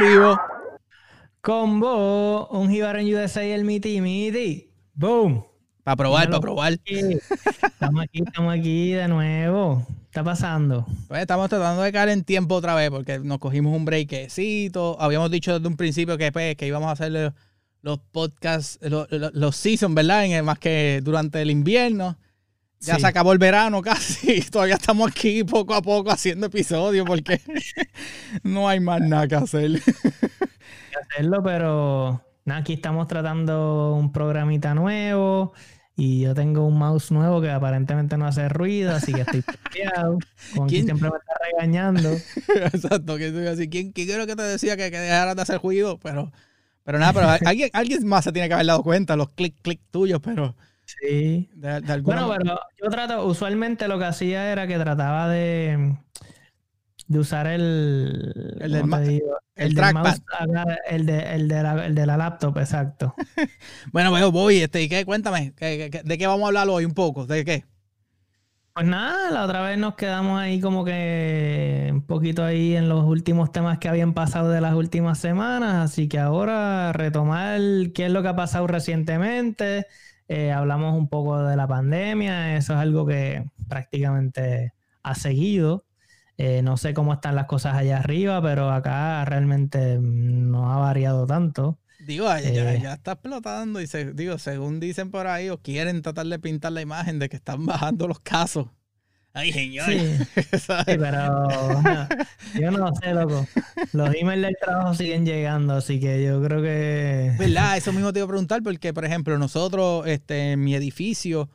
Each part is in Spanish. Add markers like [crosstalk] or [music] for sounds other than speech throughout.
en vivo. Combo, un Jibarón USA y el Miti Miti. Boom. Para probar, para probar. Estamos aquí, estamos aquí de nuevo. ¿Qué está pasando? Pues estamos tratando de caer en tiempo otra vez porque nos cogimos un breakcito. Habíamos dicho desde un principio que, pues, que íbamos a hacer los podcasts, los, los, seasons, ¿verdad? más que durante el invierno. Ya se acabó el verano casi. [laughs] Todavía estamos aquí poco a poco haciendo episodios porque [laughs] no hay más nada que hacer. hacerlo, pero aquí estamos tratando un programita nuevo. Y yo tengo un mouse nuevo que aparentemente no hace ruido, así que estoy peleado. ¿Quién siempre me está regañando. [laughs] Exacto, que estoy así. ¿Quién, quién que te decía que, que dejaras de hacer ruido? Pero, pero nada, pero alguien, alguien más se tiene que haber dado cuenta, los clic, clic tuyos, pero. Sí. bueno, pero yo trato, usualmente lo que hacía era que trataba de, de usar el. El, del, el, trackpad. el, de, el, de la, el de la laptop, exacto. [laughs] bueno, pues voy, este, ¿y qué? Cuéntame, de qué vamos a hablar hoy un poco? ¿De qué? Pues nada, la otra vez nos quedamos ahí como que un poquito ahí en los últimos temas que habían pasado de las últimas semanas, así que ahora retomar qué es lo que ha pasado recientemente, eh, hablamos un poco de la pandemia, eso es algo que prácticamente ha seguido. Eh, no sé cómo están las cosas allá arriba, pero acá realmente no ha variado tanto. Digo, ya, eh, ya, está explotando y se, digo, según dicen por ahí, o quieren tratar de pintar la imagen de que están bajando los casos. Ay, señor. [laughs] [laughs] Sí, pero yo no sé, loco. Los emails del trabajo siguen llegando, así que yo creo que... ¿Verdad? Eso mismo te iba a preguntar porque, por ejemplo, nosotros, este, en mi edificio,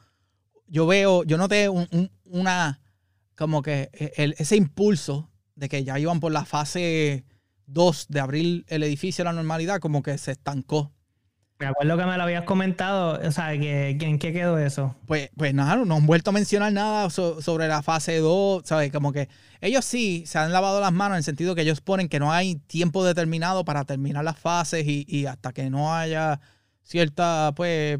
yo veo, yo noté una, como que e, ese impulso de que ya iban por la fase 2 de abrir el edificio a la normalidad, como que se estancó. Me acuerdo que me lo habías comentado, o sea, que, ¿en qué quedó eso? Pues, pues nada, no han vuelto a mencionar nada sobre la fase 2, ¿sabes? Como que ellos sí se han lavado las manos en el sentido que ellos ponen que no hay tiempo determinado para terminar las fases y, hasta que no haya cierta, pues,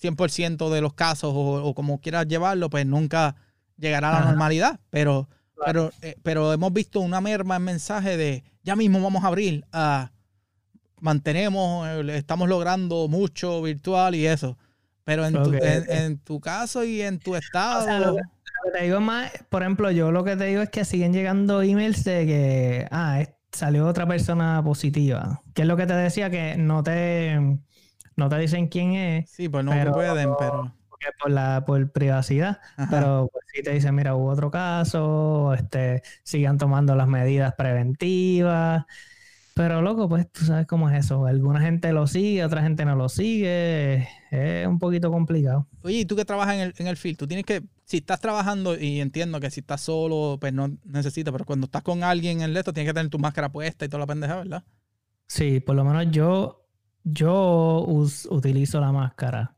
100% de los casos o, como quieras llevarlo, pues nunca llegará a la normalidad. Pero, pero, eh, pero hemos visto una merma en mensaje de ya mismo vamos a abrir, a mantenemos, eh, estamos logrando mucho virtual y eso. Pero en, tu, en, tu caso y en tu estado. te digo más, por ejemplo, yo lo que te digo es que siguen llegando emails de que, ah, salió otra persona positiva. Que es lo que te decía, que no te, no te dicen quién es. Sí, pues no pueden, pero. Por la por privacidad, pero pues, si te dicen, mira, hubo otro caso, este, sigan tomando las medidas preventivas. Pero loco, pues tú sabes cómo es eso. Alguna gente lo sigue, otra gente no lo sigue. Es un poquito complicado. Oye, y tú que trabajas en el, en el field, tú tienes que, si estás trabajando, y entiendo que si estás solo, pues no necesitas, pero cuando estás con alguien en el esto, tienes que tener tu máscara puesta y toda la pendeja, ¿verdad? Sí, por lo menos yo, yo utilizo la máscara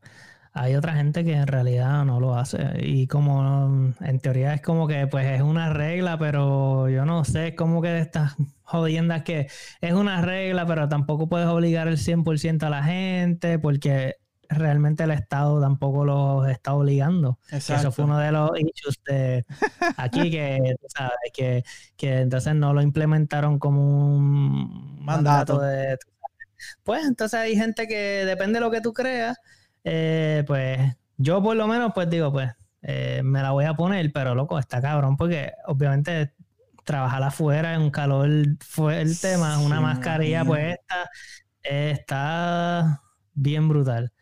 hay otra gente que en realidad no lo hace. Y como en teoría es como que pues es una regla, pero yo no sé, es como que de estas jodiendas que es una regla, pero tampoco puedes obligar el 100% a la gente porque realmente el Estado tampoco los está obligando. Eso fue uno de los issues de aquí que, [laughs] sabes, que, que entonces no lo implementaron como un mandato de... Pues entonces hay gente que depende de lo que tú creas eh, pues yo por lo menos pues digo, pues eh, me la voy a poner, pero loco, está cabrón, porque obviamente trabajar afuera en un calor fue el tema, una mascarilla puesta, está bien brutal.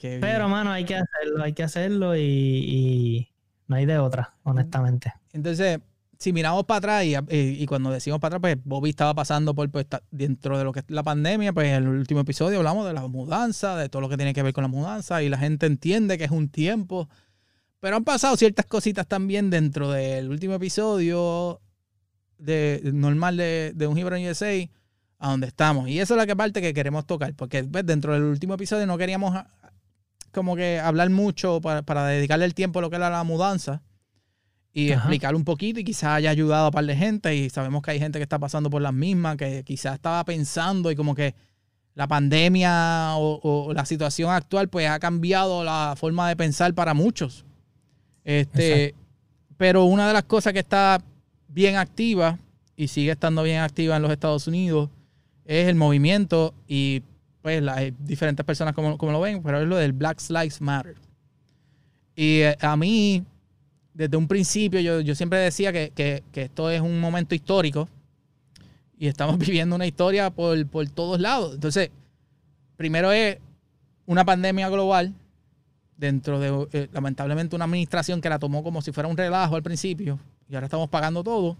Pero, mano, hay que hacerlo, hay que hacerlo y no hay de otra, honestamente. Entonces, si miramos para atrás y, cuando decimos para atrás, pues Bobby estaba pasando por pues, dentro de lo que es la pandemia, pues en el último episodio hablamos de la mudanza, de todo lo que tiene que ver con la mudanza y la gente entiende que es un tiempo. Pero han pasado ciertas cositas también dentro del último episodio de, normal de, un Hebron USA a donde estamos. Y eso es la que parte que queremos tocar, porque pues, dentro del último episodio no queríamos ah, como que hablar mucho para, para dedicarle el tiempo a lo que era la mudanza y explicar un poquito y quizás haya ayudado a un par de gente y sabemos que hay gente que está pasando por las mismas, que quizás estaba pensando y como que la pandemia o, la situación actual pues ha cambiado la forma de pensar para muchos. Este, pero una de las cosas que está bien activa y sigue estando bien activa en los Estados Unidos es el movimiento y pues hay diferentes personas como, como, lo ven, pero es lo del Black Lives Matter. Y eh, a mí, desde un principio, yo, yo siempre decía que, que, que, esto es un momento histórico y estamos [laughs] viviendo una historia por, por todos lados. Entonces, primero es una pandemia global dentro de, eh, lamentablemente, una administración que la tomó como si fuera un relajo al principio y ahora estamos pagando todo.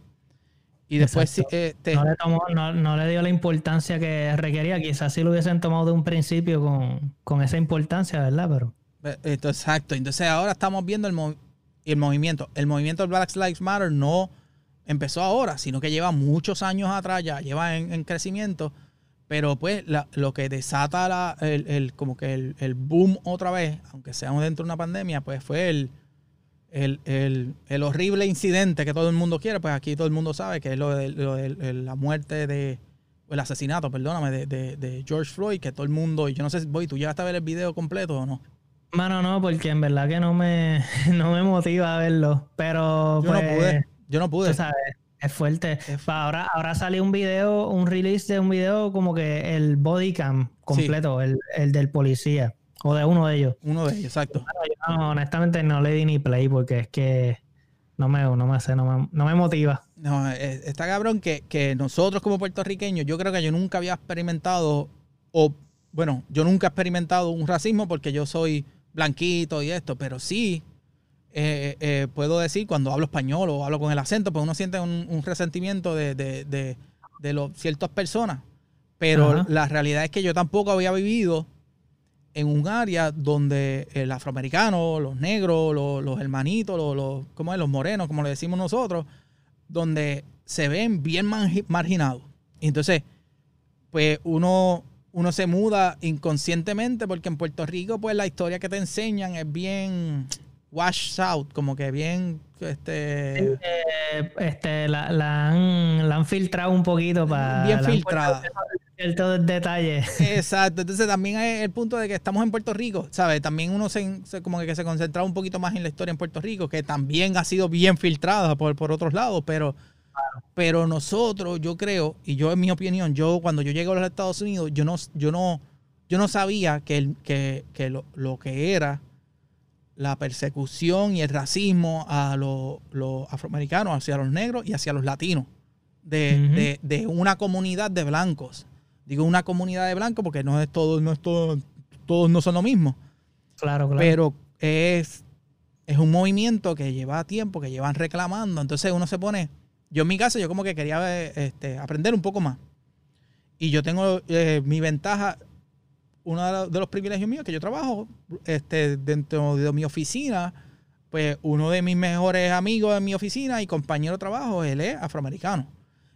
Y después eh, no, le tomó, no, le dio la importancia que requería. Quizás si lo hubiesen tomado de un principio con, con esa importancia, ¿verdad? Pero... Esto, exacto. Entonces ahora estamos viendo el, el movimiento. El movimiento Black Lives Matter no empezó ahora, sino que lleva muchos años atrás, ya lleva en, crecimiento. Pero pues lo que desata la, el, el, como que el, el, boom otra vez, aunque sea dentro de una pandemia, pues fue el, el, horrible incidente que todo el mundo quiere, pues aquí todo el mundo sabe que es lo de, la muerte de, el asesinato, perdóname, de, George Floyd, que todo el mundo, y yo no sé, voy, ¿tú llegaste a ver el video completo o no? Mano, no, porque en verdad que no me, [laughs] no me motiva a verlo, pero... Yo no pues, pude, yo no pude. sabes, es fuerte. Ahora, ahora salió un video, un release de un video como que el body cam completo, el, el del policía. O de uno de ellos. Uno de ellos, exacto. honestamente no le di ni play porque es que no me, no me hace, no me, motiva. No, eh, está cabrón que, que, nosotros como puertorriqueños, yo creo que yo nunca había experimentado, o bueno, yo nunca he experimentado un racismo porque yo soy blanquito y esto, pero sí eh, eh, puedo decir cuando hablo español o hablo con el acento, pues uno siente un, resentimiento de, de, de, de ciertas personas. Pero la realidad es que yo tampoco había vivido en un área donde el afroamericano, los negros, los, hermanitos, los, ¿cómo es? los morenos, como le decimos nosotros, donde se ven bien marginados. Entonces, pues uno, uno se muda inconscientemente porque en Puerto Rico, pues la historia que te enseñan es bien washed out, como que bien este, este la, han, filtrado un poquito para bien filtrada. todo el detalle. [laughs] Exacto entonces también hay el punto de que estamos en Puerto Rico sabes también uno se, como que se concentra un poquito más en la historia en Puerto Rico que también ha sido bien filtrada por, por otros lados pero pero nosotros yo creo y yo en mi opinión yo cuando yo llegué a los Estados Unidos yo no yo no yo no sabía que, que, que lo, lo que era la persecución y el racismo a los, afroamericanos, hacia los negros y hacia los latinos, de, una comunidad de blancos. Digo una comunidad de blancos porque no es todo, no es todo, todos no son lo mismo. Claro, claro. Pero es, es un movimiento que lleva tiempo, que llevan reclamando. Entonces uno se pone, yo en mi caso, yo como que quería este, aprender un poco más. Y yo tengo eh, mi ventaja, uno de los privilegios míos que yo trabajo este, dentro de mi oficina, pues uno de mis mejores amigos en mi oficina y compañero de trabajo, él es afroamericano.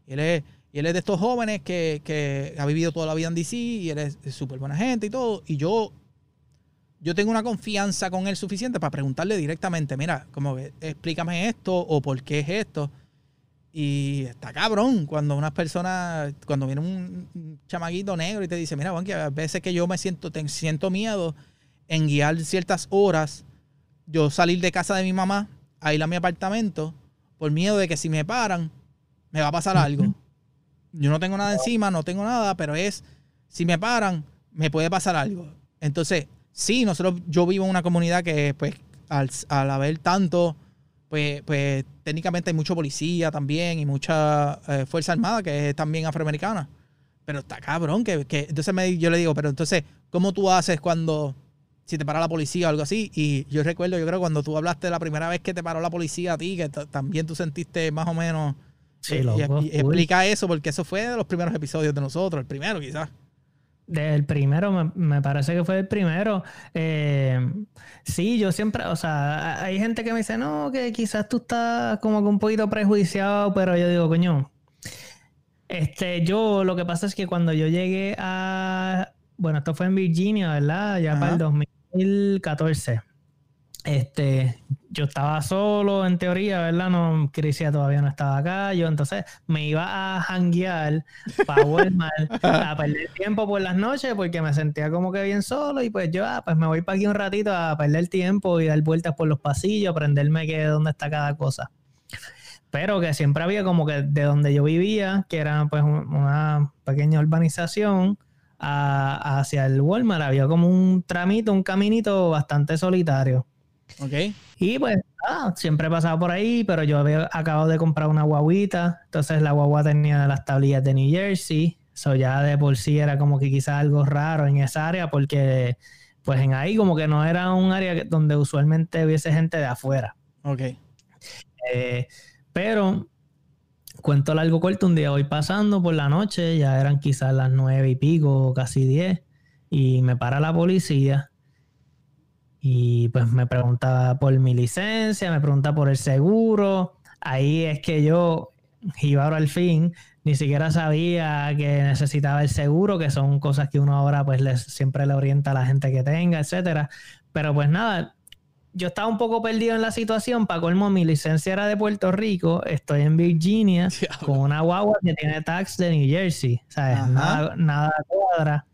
Él es, él es de estos jóvenes que, ha vivido toda la vida en DC y él es súper buena gente y todo. Y yo, yo tengo una confianza con él suficiente para preguntarle directamente, mira, como explícame esto o por qué es esto. Y está cabrón cuando unas personas, cuando viene un chamaguito negro y te dice, mira, Juan, que a veces que yo me siento, te, siento miedo en guiar ciertas horas, yo salir de casa de mi mamá a ir a mi apartamento por miedo de que si me paran, me va a pasar algo. Yo no tengo nada encima, no tengo nada, pero es, si me paran, me puede pasar algo. Entonces, sí, nosotros, yo vivo en una comunidad que, pues, al, al haber tanto pues, pues técnicamente hay mucho policía también y mucha eh, Fuerza Armada que es también afroamericana. Pero está cabrón, que, que entonces me, yo le digo, pero entonces, ¿cómo tú haces cuando, si te para la policía o algo así? Y yo recuerdo, yo creo, cuando tú hablaste la primera vez que te paró la policía a ti, que también tú sentiste más o menos... Sí, eh, y, explica eso, porque eso fue de los primeros episodios de nosotros, el primero quizás. Del primero, me, parece que fue el primero. Eh, sí, yo siempre, o sea, hay gente que me dice, no, que quizás tú estás como que un poquito prejuiciado, pero yo digo, coño, este, yo lo que pasa es que cuando yo llegué a, bueno, esto fue en Virginia, ¿verdad? Ya para el 2014. Este, yo estaba solo en teoría, ¿verdad? No, Crisia todavía no estaba acá. Yo entonces me iba a janguear para Walmart [laughs] a perder tiempo por las noches porque me sentía como que bien solo y pues yo, ah, pues me voy para aquí un ratito a perder tiempo y dar vueltas por los pasillos, aprenderme que dónde está cada cosa. pero que siempre había como que de donde yo vivía, que era pues una pequeña urbanización, hacia el Walmart, había como un tramito, un caminito bastante solitario. Ok. Y pues ah, siempre he pasado por ahí, pero yo había acabado de comprar una guaguita, entonces la guagua tenía las tablillas de New Jersey, eso ya de por sí era como que quizás algo raro en esa área, porque pues en ahí como que no era un área donde usualmente hubiese gente de afuera. Ok. Eh, pero, cuento largo corto, un día voy pasando por la noche, ya eran quizás las nueve y pico, casi diez, y me para la policía y pues me pregunta por mi licencia, me pregunta por el seguro. Ahí es que yo, iba ahora al fin, ni siquiera sabía que necesitaba el seguro, que son cosas que uno ahora pues siempre le orienta a la gente que tenga, etcétera. Pero pues nada, yo estaba un poco perdido en la situación. Para colmo, mi licencia era de Puerto Rico. Estoy en Virginia [laughs] con una guagua que tiene tax de New Jersey. ¿Sabes? Nada, nada cuadra.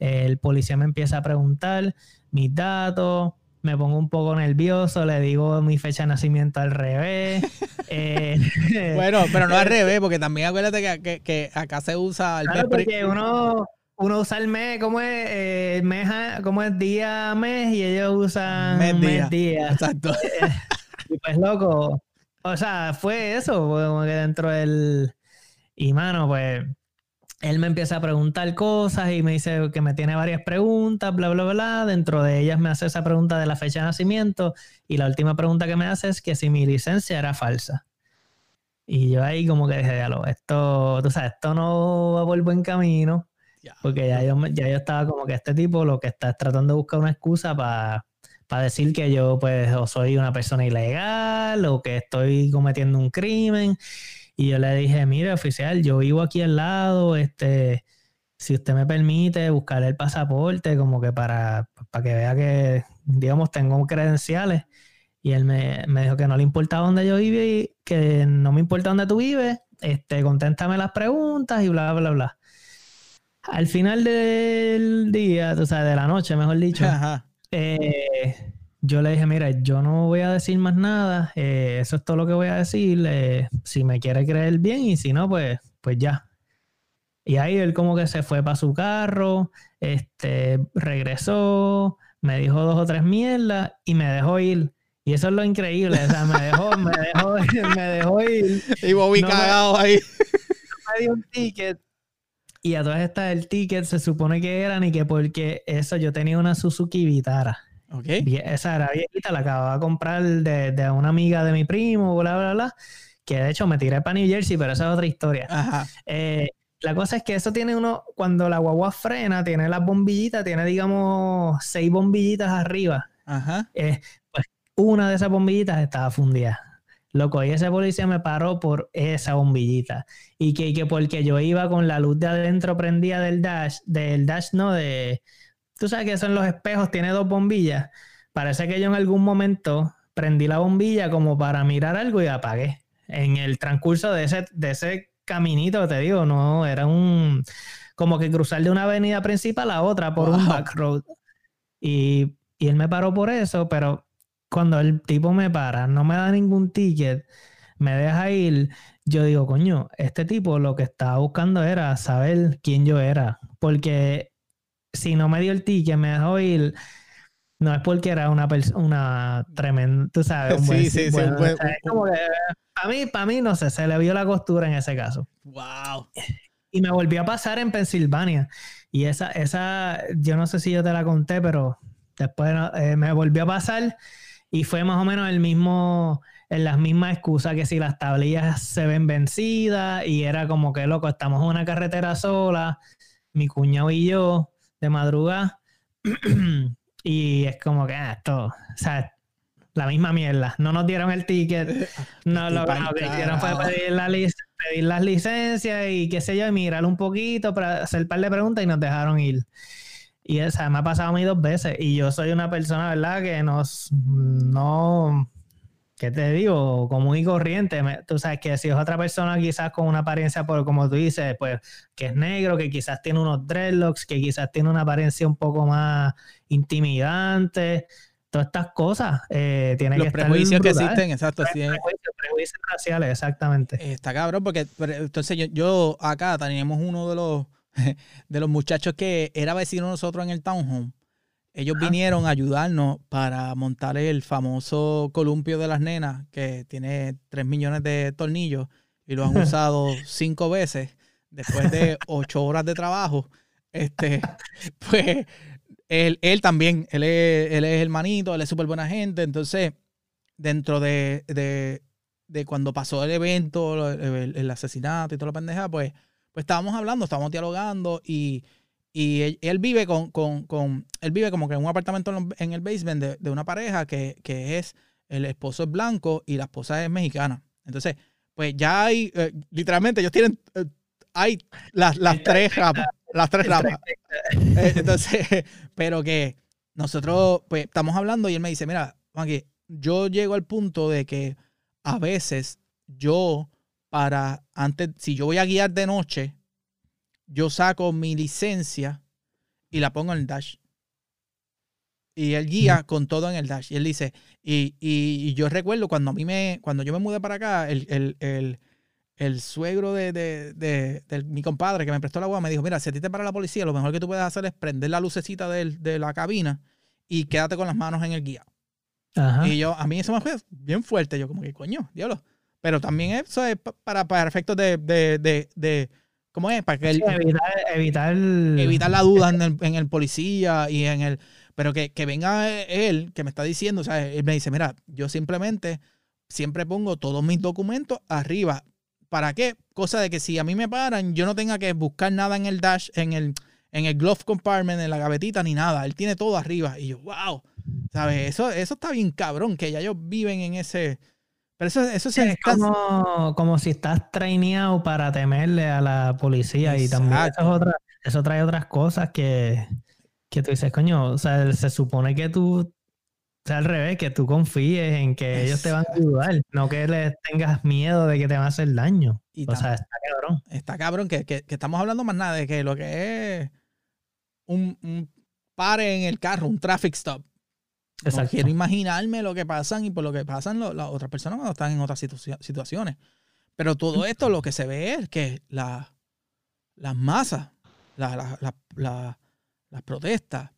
El policía me empieza a preguntar mis datos, me pongo un poco nervioso, le digo mi fecha de nacimiento al revés. [laughs] Eh, [laughs] bueno, pero no al revés, porque también acuérdate que, que, acá se usa el claro, porque uno, uno usa el mes, ¿cómo es? Eh, mes, ¿Cómo es día, mes? Y ellos usan mes, día. Exacto. [laughs] y pues loco, o sea, fue eso, como que dentro del... Y mano, pues él me empieza a preguntar cosas y me dice que me tiene varias preguntas, bla, bla, bla. Dentro de ellas me hace esa pregunta de la fecha de nacimiento y la última pregunta que me hace es que si mi licencia era falsa. Y yo ahí como que dije, esto, tú sabes, esto no va por buen camino. Porque ya yo, ya yo estaba como que este tipo lo que está tratando de buscar una excusa para decir que yo pues o soy una persona ilegal o que estoy cometiendo un crimen. Y yo le dije, mire, oficial, yo vivo aquí al lado, este, si usted me permite buscar el pasaporte, como que para, para que vea que, digamos, tengo credenciales. Y él me, dijo que no le importaba dónde yo vivo y que no me importa dónde tú vives, este, conténtame las preguntas y bla, bla, bla. Al final del día, o sea, de la noche, mejor dicho, eh, yo le dije, mira, yo no voy a decir más nada, eh, eso es todo lo que voy a decir, eh, si me quiere creer bien y si no, pues, pues ya. Y ahí él como que se fue para su carro, este, regresó, me dijo dos o tres mierdas y me dejó ir. Y eso es lo increíble, o sea, me dejó, me dejó, [laughs] me dejó ir. Y Bobby cagado ahí. [laughs] Me dio un ticket. Y a todas estas el ticket se supone que eran y que porque eso yo tenía una Suzuki Vitara. Esa era viejita, la acababa de comprar de, una amiga de mi primo, bla, bla, bla. Que de hecho me tiré para New Jersey, pero esa es otra historia. Eh, la cosa es que eso tiene uno, cuando la guagua frena, tiene las bombillitas, tiene digamos seis bombillitas arriba. Ajá. Eh, pues una de esas bombillitas estaba fundida. Loco, y ese policía me paró por esa bombillita. Y que, que porque yo iba con la luz de adentro prendida del dash, del dash, no, de, Tú sabes que eso en los espejos tiene dos bombillas. Parece que yo en algún momento prendí la bombilla como para mirar algo y apagué. En el transcurso de ese, de ese caminito, te digo, no, era un como que cruzar de una avenida principal a otra por un back road. Y, y él me paró por eso, pero cuando el tipo me para, no me da ningún ticket, me deja ir, yo digo, coño, este tipo lo que estaba buscando era saber quién yo era, porque si no me dio el ticket, me dejó ir. No es porque era una persona, una tremenda, tú sabes, [laughs] sí, sí, sí, para mí, para mí, no sé, se le vio la costura en ese caso. Wow. Y me volvió a pasar en Pensilvania. Y esa, esa, yo no sé si yo te la conté, pero después eh, me volvió a pasar y fue más o menos el mismo, en las mismas excusas que si las tablillas se ven vencidas y era como que loco, estamos en una carretera sola, mi cuñado y yo, de madrugada. [clears throat] y es como que ah, esto, o sea, la misma mierda. No nos dieron el ticket. [laughs] No, lo, que hicieron fue pedir, la pedir las licencias y qué sé yo, y mirar un poquito para hacer un par de preguntas y nos dejaron ir. Y esa me ha pasado a mí dos veces. Y yo soy una persona, ¿verdad? Que nos, no, ¿qué te digo? Común y corriente. tú sabes que si es otra persona quizás con una apariencia, por como tú dices, pues que es negro, que quizás tiene unos dreadlocks, que quizás tiene una apariencia un poco más intimidante, todas estas cosas eh, tienen Los que prejuicios que existen, exacto. Sí, prejuicios, prejuicios raciales, exactamente. Está cabrón, porque entonces yo, yo acá teníamos uno de los [laughs] de los muchachos que era vecino nosotros en el townhome. Ellos vinieron a ayudarnos para montar el famoso columpio de las nenas, que tiene 3 millones de tornillos y lo han [laughs] usado cinco veces después de ocho horas de trabajo. Este, [laughs] pues él, él también, él es, él es hermanito, él es súper buena gente. Entonces, dentro de, de, de, cuando pasó el evento, el, el, asesinato y toda la pendeja, pues, pues estábamos hablando, estábamos dialogando y, y él, vive con, con, con, él vive como que en un apartamento en el basement de, de una pareja que, que, es, el esposo es blanco y la esposa es mexicana. Entonces, pues ya hay, eh, literalmente ellos tienen, eh, hay las, las tres ramas, las tres ramas. Eh, entonces, [laughs] pero que nosotros, pues estamos hablando y él me dice, mira, Juanqui, yo llego al punto de que a veces yo, para, antes, si yo voy a guiar de noche, yo saco mi licencia y la pongo en el dash. Y él guía con todo en el dash. Y él dice, y, y, yo recuerdo cuando a mí me, cuando yo me mudé para acá, el, el, el, el suegro de, de, de, mi compadre que me prestó la agua me dijo, mira, si a ti te para la policía, lo mejor que tú puedes hacer es prender la lucecita de, la cabina y quédate con las manos en el guía. Y yo, a mí eso me fue bien fuerte. Yo como que, coño, diablo. Pero también eso es para, para efectos de, de ¿Cómo es? Para que evitar, evitar, evitar, la duda en el, en el, policía y en el. Pero que, que, venga él, que me está diciendo, o sea, él me dice, mira, yo simplemente siempre pongo todos mis documentos arriba. ¿Para qué? Cosa de que si a mí me paran, yo no tenga que buscar nada en el dash, en el, en el glove compartment, en la gavetita, ni nada. Él tiene todo arriba. Y yo, wow. ¿Sabes? Eso, eso está bien cabrón, que ya ellos viven en ese pero eso, eso sí, es como, como, si estás traineado para temerle a la policía y también eso, es otra, eso trae otras cosas que, que tú dices, coño, o sea, se supone que tú, o sea, al revés, que tú confíes en que ellos te van a ayudar, no que les tengas miedo de que te van a hacer daño. o sea, está cabrón. Está cabrón que, que, que, estamos hablando más nada de que lo que es un, un pare en el carro, un traffic stop. No quiero imaginarme lo que pasan y por lo que pasan las otras personas cuando están en otras situaciones. Pero todo esto lo que se ve es que la, las masas, la, las protestas,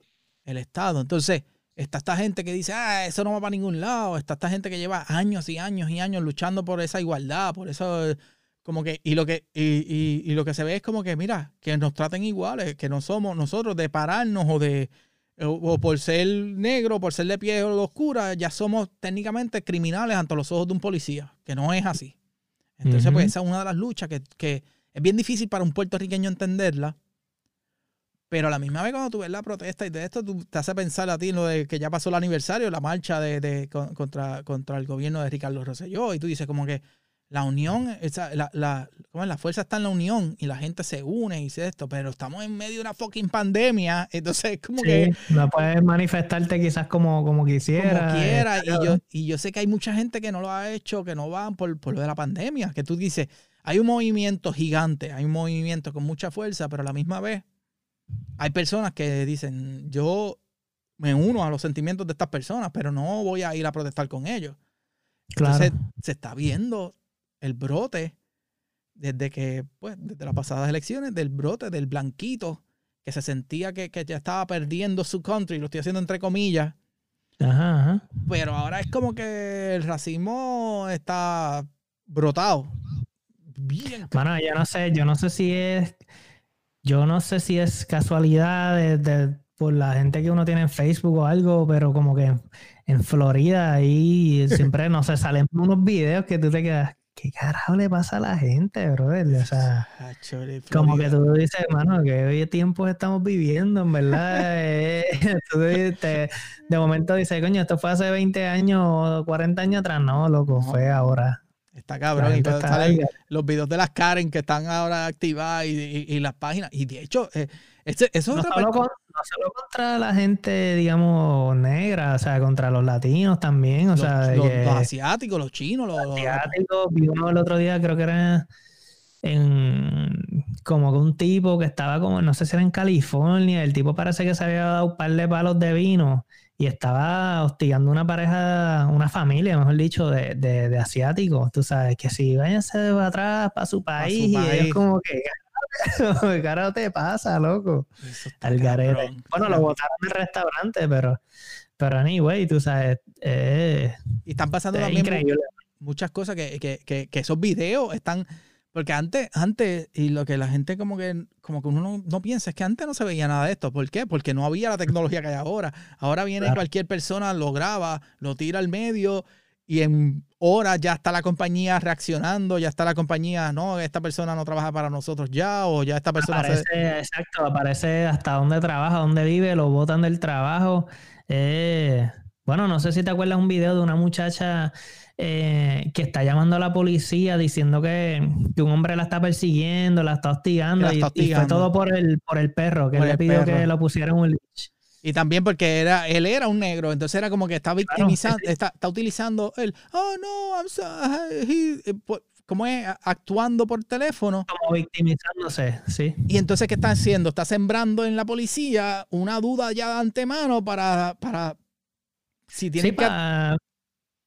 el Estado. Entonces, está esta gente que dice, ah, eso no va para ningún lado. Está esta gente que lleva años y años y años luchando por esa igualdad, por eso, como que, y lo que, y, y lo que se ve es como que, mira, que nos traten iguales, que no somos nosotros de pararnos o de o por ser negro, por ser de piel oscura, ya somos técnicamente criminales ante los ojos de un policía, que no es así. Entonces, pues esa es una de las luchas que, es bien difícil para un puertorriqueño entenderla, pero a la misma vez cuando tú ves la protesta y de esto, tú te hace pensar a ti lo de que ya pasó el aniversario, la marcha de, contra, contra el gobierno de Ricardo Rosselló, y tú dices como que, la unión, esa, la, la, la fuerza está en la unión y la gente se une y dice esto, pero estamos en medio de una fucking pandemia, [laughs] entonces es como que... No puedes manifestarte quizás como, como quisiera. Como quiera, y yo, y yo sé que hay mucha gente que no lo ha hecho, que no van por, por lo de la pandemia, que tú dices, hay un movimiento gigante, hay un movimiento con mucha fuerza, pero a la misma vez hay personas que dicen, yo me uno a los sentimientos de estas personas, pero no voy a ir a protestar con ellos. Entonces se está viendo el brote desde que, pues, desde las pasadas elecciones, del brote del blanquito que se sentía que, ya estaba perdiendo su country, lo estoy haciendo entre comillas. Ajá, Pero ahora es como que el racismo está brotado. Bien. Bueno, yo no sé, yo no sé si es, yo no sé si es casualidad de, por la gente que uno tiene en Facebook o algo, pero como que en Florida ahí siempre, no sé, salen unos videos que tú te quedas, ¿qué carajo le pasa a la gente, brother? O sea, como que tú dices, hermano, que hoy tiempos estamos viviendo, en verdad. [laughs] Eh, de momento dices, coño, esto fue hace 20 años o 40 años atrás. No, loco, fue ahora. Está cabrón. Y salen los videos de las Karen que están ahora activadas y, las páginas. Y de hecho, eh, eso no, solo solo contra la gente, digamos, negra, o sea, contra los latinos también, o sea... Los, asiáticos, los chinos, los... asiáticos, vi uno el otro día, creo que era en como que un tipo que estaba como, no sé si era en California, el tipo parece que se había dado un par de palos de vino y estaba hostigando una pareja, una familia, mejor dicho, de, de, asiáticos, tú sabes, que si váyanse de atrás para su país, y es como que, [laughs] ¿qué carajo te pasa, loco? Al garete. Bueno, lo botaron del restaurante, pero, pero anyway, tú sabes, eh, y están pasando también muchas cosas que, que, que, que esos videos están porque antes, antes, y lo que la gente como que, como que uno no, piensa es que antes no se veía nada de esto. ¿Por qué? Porque no había la tecnología que hay ahora. Ahora viene cualquier persona, lo graba, lo tira al medio y en horas ya está la compañía reaccionando, ya está la compañía, no, esta persona no trabaja para nosotros ya, o ya esta persona... Aparece, exacto, aparece hasta dónde trabaja, dónde vive, lo botan del trabajo. Eh, bueno, no sé si te acuerdas un video de una muchacha eh, que está llamando a la policía diciendo que, un hombre la está persiguiendo, la está hostigando, y, fue todo por el, por el perro, que le pidió que lo pusieran un leash. Y también porque era, él era un negro, entonces era como que está victimizando, está, utilizando el, oh no, I'm sorry, eh, ¿cómo es? Actuando por teléfono. Como victimizándose, sí. Y entonces, ¿qué está haciendo? Está sembrando en la policía una duda ya de antemano para, para si tiene que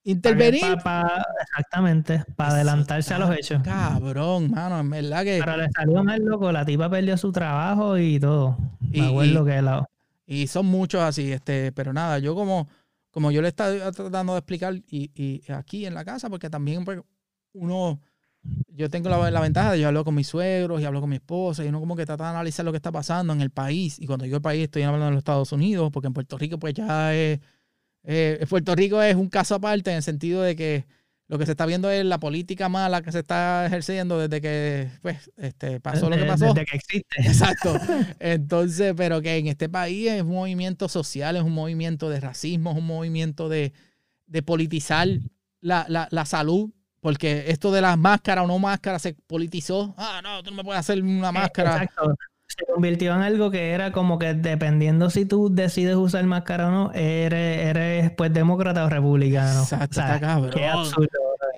intervenir. exactamente, para adelantarse a los hechos. Cabrón, mano, en verdad que. Pero le salió mal loco, la tipa perdió su trabajo y todo. Y, Me acuerdo que la... y son muchos así, este, pero nada, yo como, como yo le estaba tratando de explicar y, y aquí en la casa, porque también pues, uno, yo tengo la, la, ventaja de yo hablo con mis suegros y hablo con mi esposa y uno como que trata de analizar lo que está pasando en el país. Y cuando yo el país estoy hablando de los Estados Unidos, porque en Puerto Rico pues ya es eh, Puerto Rico es un caso aparte en el sentido de que lo que se está viendo es la política mala que se está ejerciendo desde que pues, este, pasó lo que pasó. Desde que existe. [laughs] Exacto. Entonces, pero que en este país es un movimiento social, es un movimiento de racismo, es un movimiento de, politizar la, la, salud porque esto de las máscaras o no máscaras se politizó. Ah, no, tú no me puedes hacer una eh, máscara. Exacto se convirtió en algo que era como que dependiendo si tú decides usar máscara o no, eres, eres pues demócrata o republicano. Exacto, está cabrón. Qué absurdo.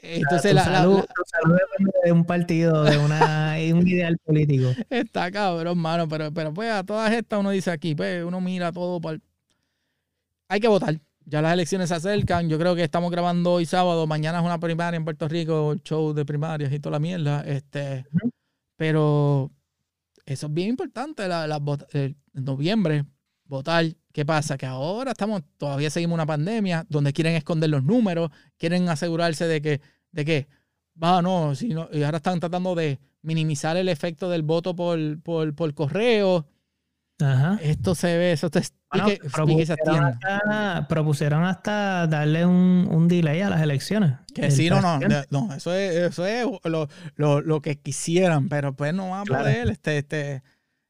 Entonces, la, salud, depende de un partido, de una, [laughs] un ideal político. Está cabrón, mano, pero, pero pues a todas estas uno dice aquí, pues uno mira todo para... Hay que votar. Ya las elecciones se acercan. Yo creo que estamos grabando hoy sábado. Mañana es una primaria en Puerto Rico, show de primarias y toda la mierda. Este, Pero eso es bien importante, la, en noviembre, votar. ¿Qué pasa? Que ahora estamos, todavía seguimos una pandemia donde quieren esconder los números, quieren asegurarse de que, de que, va, no, si no, y ahora están tratando de minimizar el efecto del voto por, por, por correo. Ajá. Esto se ve, eso te propusieron, hasta, propusieron, hasta, darle un, un, delay a las elecciones. Que sí, no, no, no, eso es, eso es lo, lo, lo, que quisieran, pero pues no va a poder, este, este,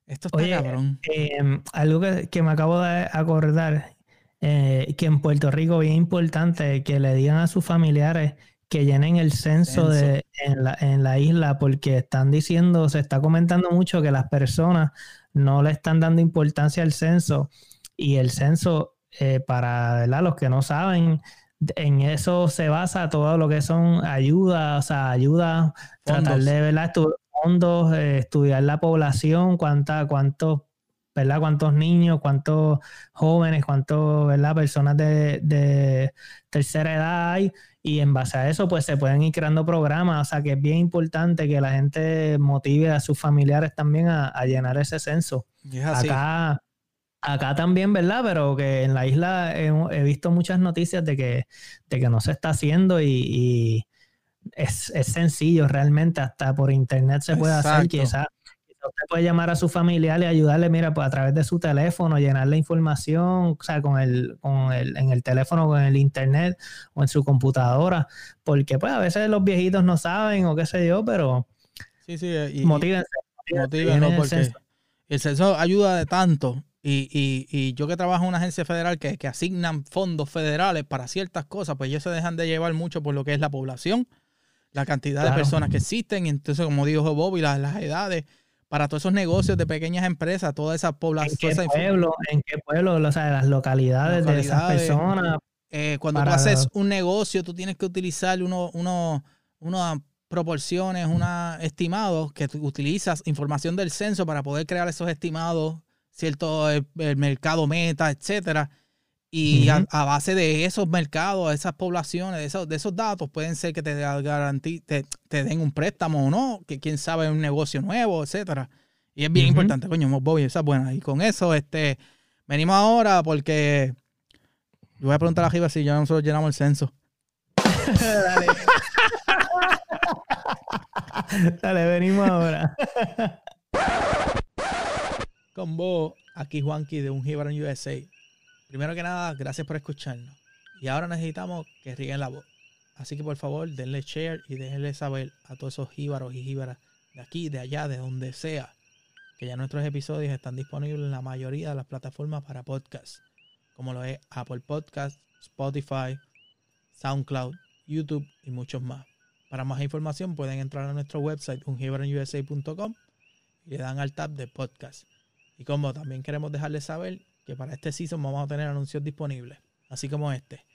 esto está cabrón. Em, algo que, que, me acabo de acordar, eh, que en Puerto Rico es importante que le digan a sus familiares que llenen el censo, De, en, la, en la isla, porque están diciendo, se está comentando mucho que las personas no le están dando importancia al censo y el censo, eh, para los que no saben, en eso se basa todo lo que son ayudas, o sea, ayuda, tratar de ¿verdad? fondos, eh, estudiar la población, cuánta, cuántos, ¿verdad? cuántos niños, cuántos jóvenes, cuántos ¿verdad? personas de, de tercera edad hay. Y en base a eso, pues se pueden ir creando programas. O sea, que es bien importante que la gente motive a sus familiares también a, llenar ese censo. Acá, acá también, ¿verdad? Pero que en la isla he, visto muchas noticias de que, de que no se está haciendo y, es, sencillo realmente, hasta por internet se puede hacer. Quizás usted puede llamar a su familiar y ayudarle, mira, pues a través de su teléfono, llenar la información, o sea, con el, con el, en el teléfono, con el internet o en su computadora, porque pues a veces los viejitos no saben o qué sé yo, pero sí, sí, y, motívense. porque el censo ayuda de tanto y, y, y, yo que trabajo en una agencia federal que, que, asignan fondos federales para ciertas cosas, pues ellos se dejan de llevar mucho por lo que es la población, la cantidad de personas que existen, y entonces, como dijo Bobby, las, las edades, para todos esos negocios de pequeñas empresas, toda esa población. ¿En qué pueblo? ¿En qué pueblo? O sea, las localidades, de esas personas. Eh, cuando tú haces un negocio, tú tienes que utilizar uno, uno, unos proporciones, unos estimados que utilizas información del censo para poder crear esos estimados, cierto el, mercado meta, etcétera. Y a, base de esos mercados, esas poblaciones, de esos, de esos datos, pueden ser que te, te, te, den un préstamo o no, que quién sabe, un negocio nuevo, etcétera. Y es bien importante, coño, Bobby, esa es buena. Y con eso, este, venimos ahora porque yo voy a preguntar a Jiva si ya nosotros llenamos el censo. [laughs] Dale. Dale, venimos ahora. [laughs] Con vos, aquí Juanqui de Un Jíbaro USA. Primero que nada, gracias por escucharnos. Y ahora necesitamos que rieguen la voz. Así que por favor, denle share y déjenle saber a todos esos jíbaros y jíbaras de aquí, de allá, de donde sea, que ya nuestros episodios están disponibles en la mayoría de las plataformas para podcast, como lo es Apple Podcast, Spotify, SoundCloud, YouTube y muchos más. Para más información pueden entrar a nuestro website ungiveronusa.com y le dan al tab de podcast. Y como también queremos dejarles saber que para este season vamos a tener anuncios disponibles, así como este.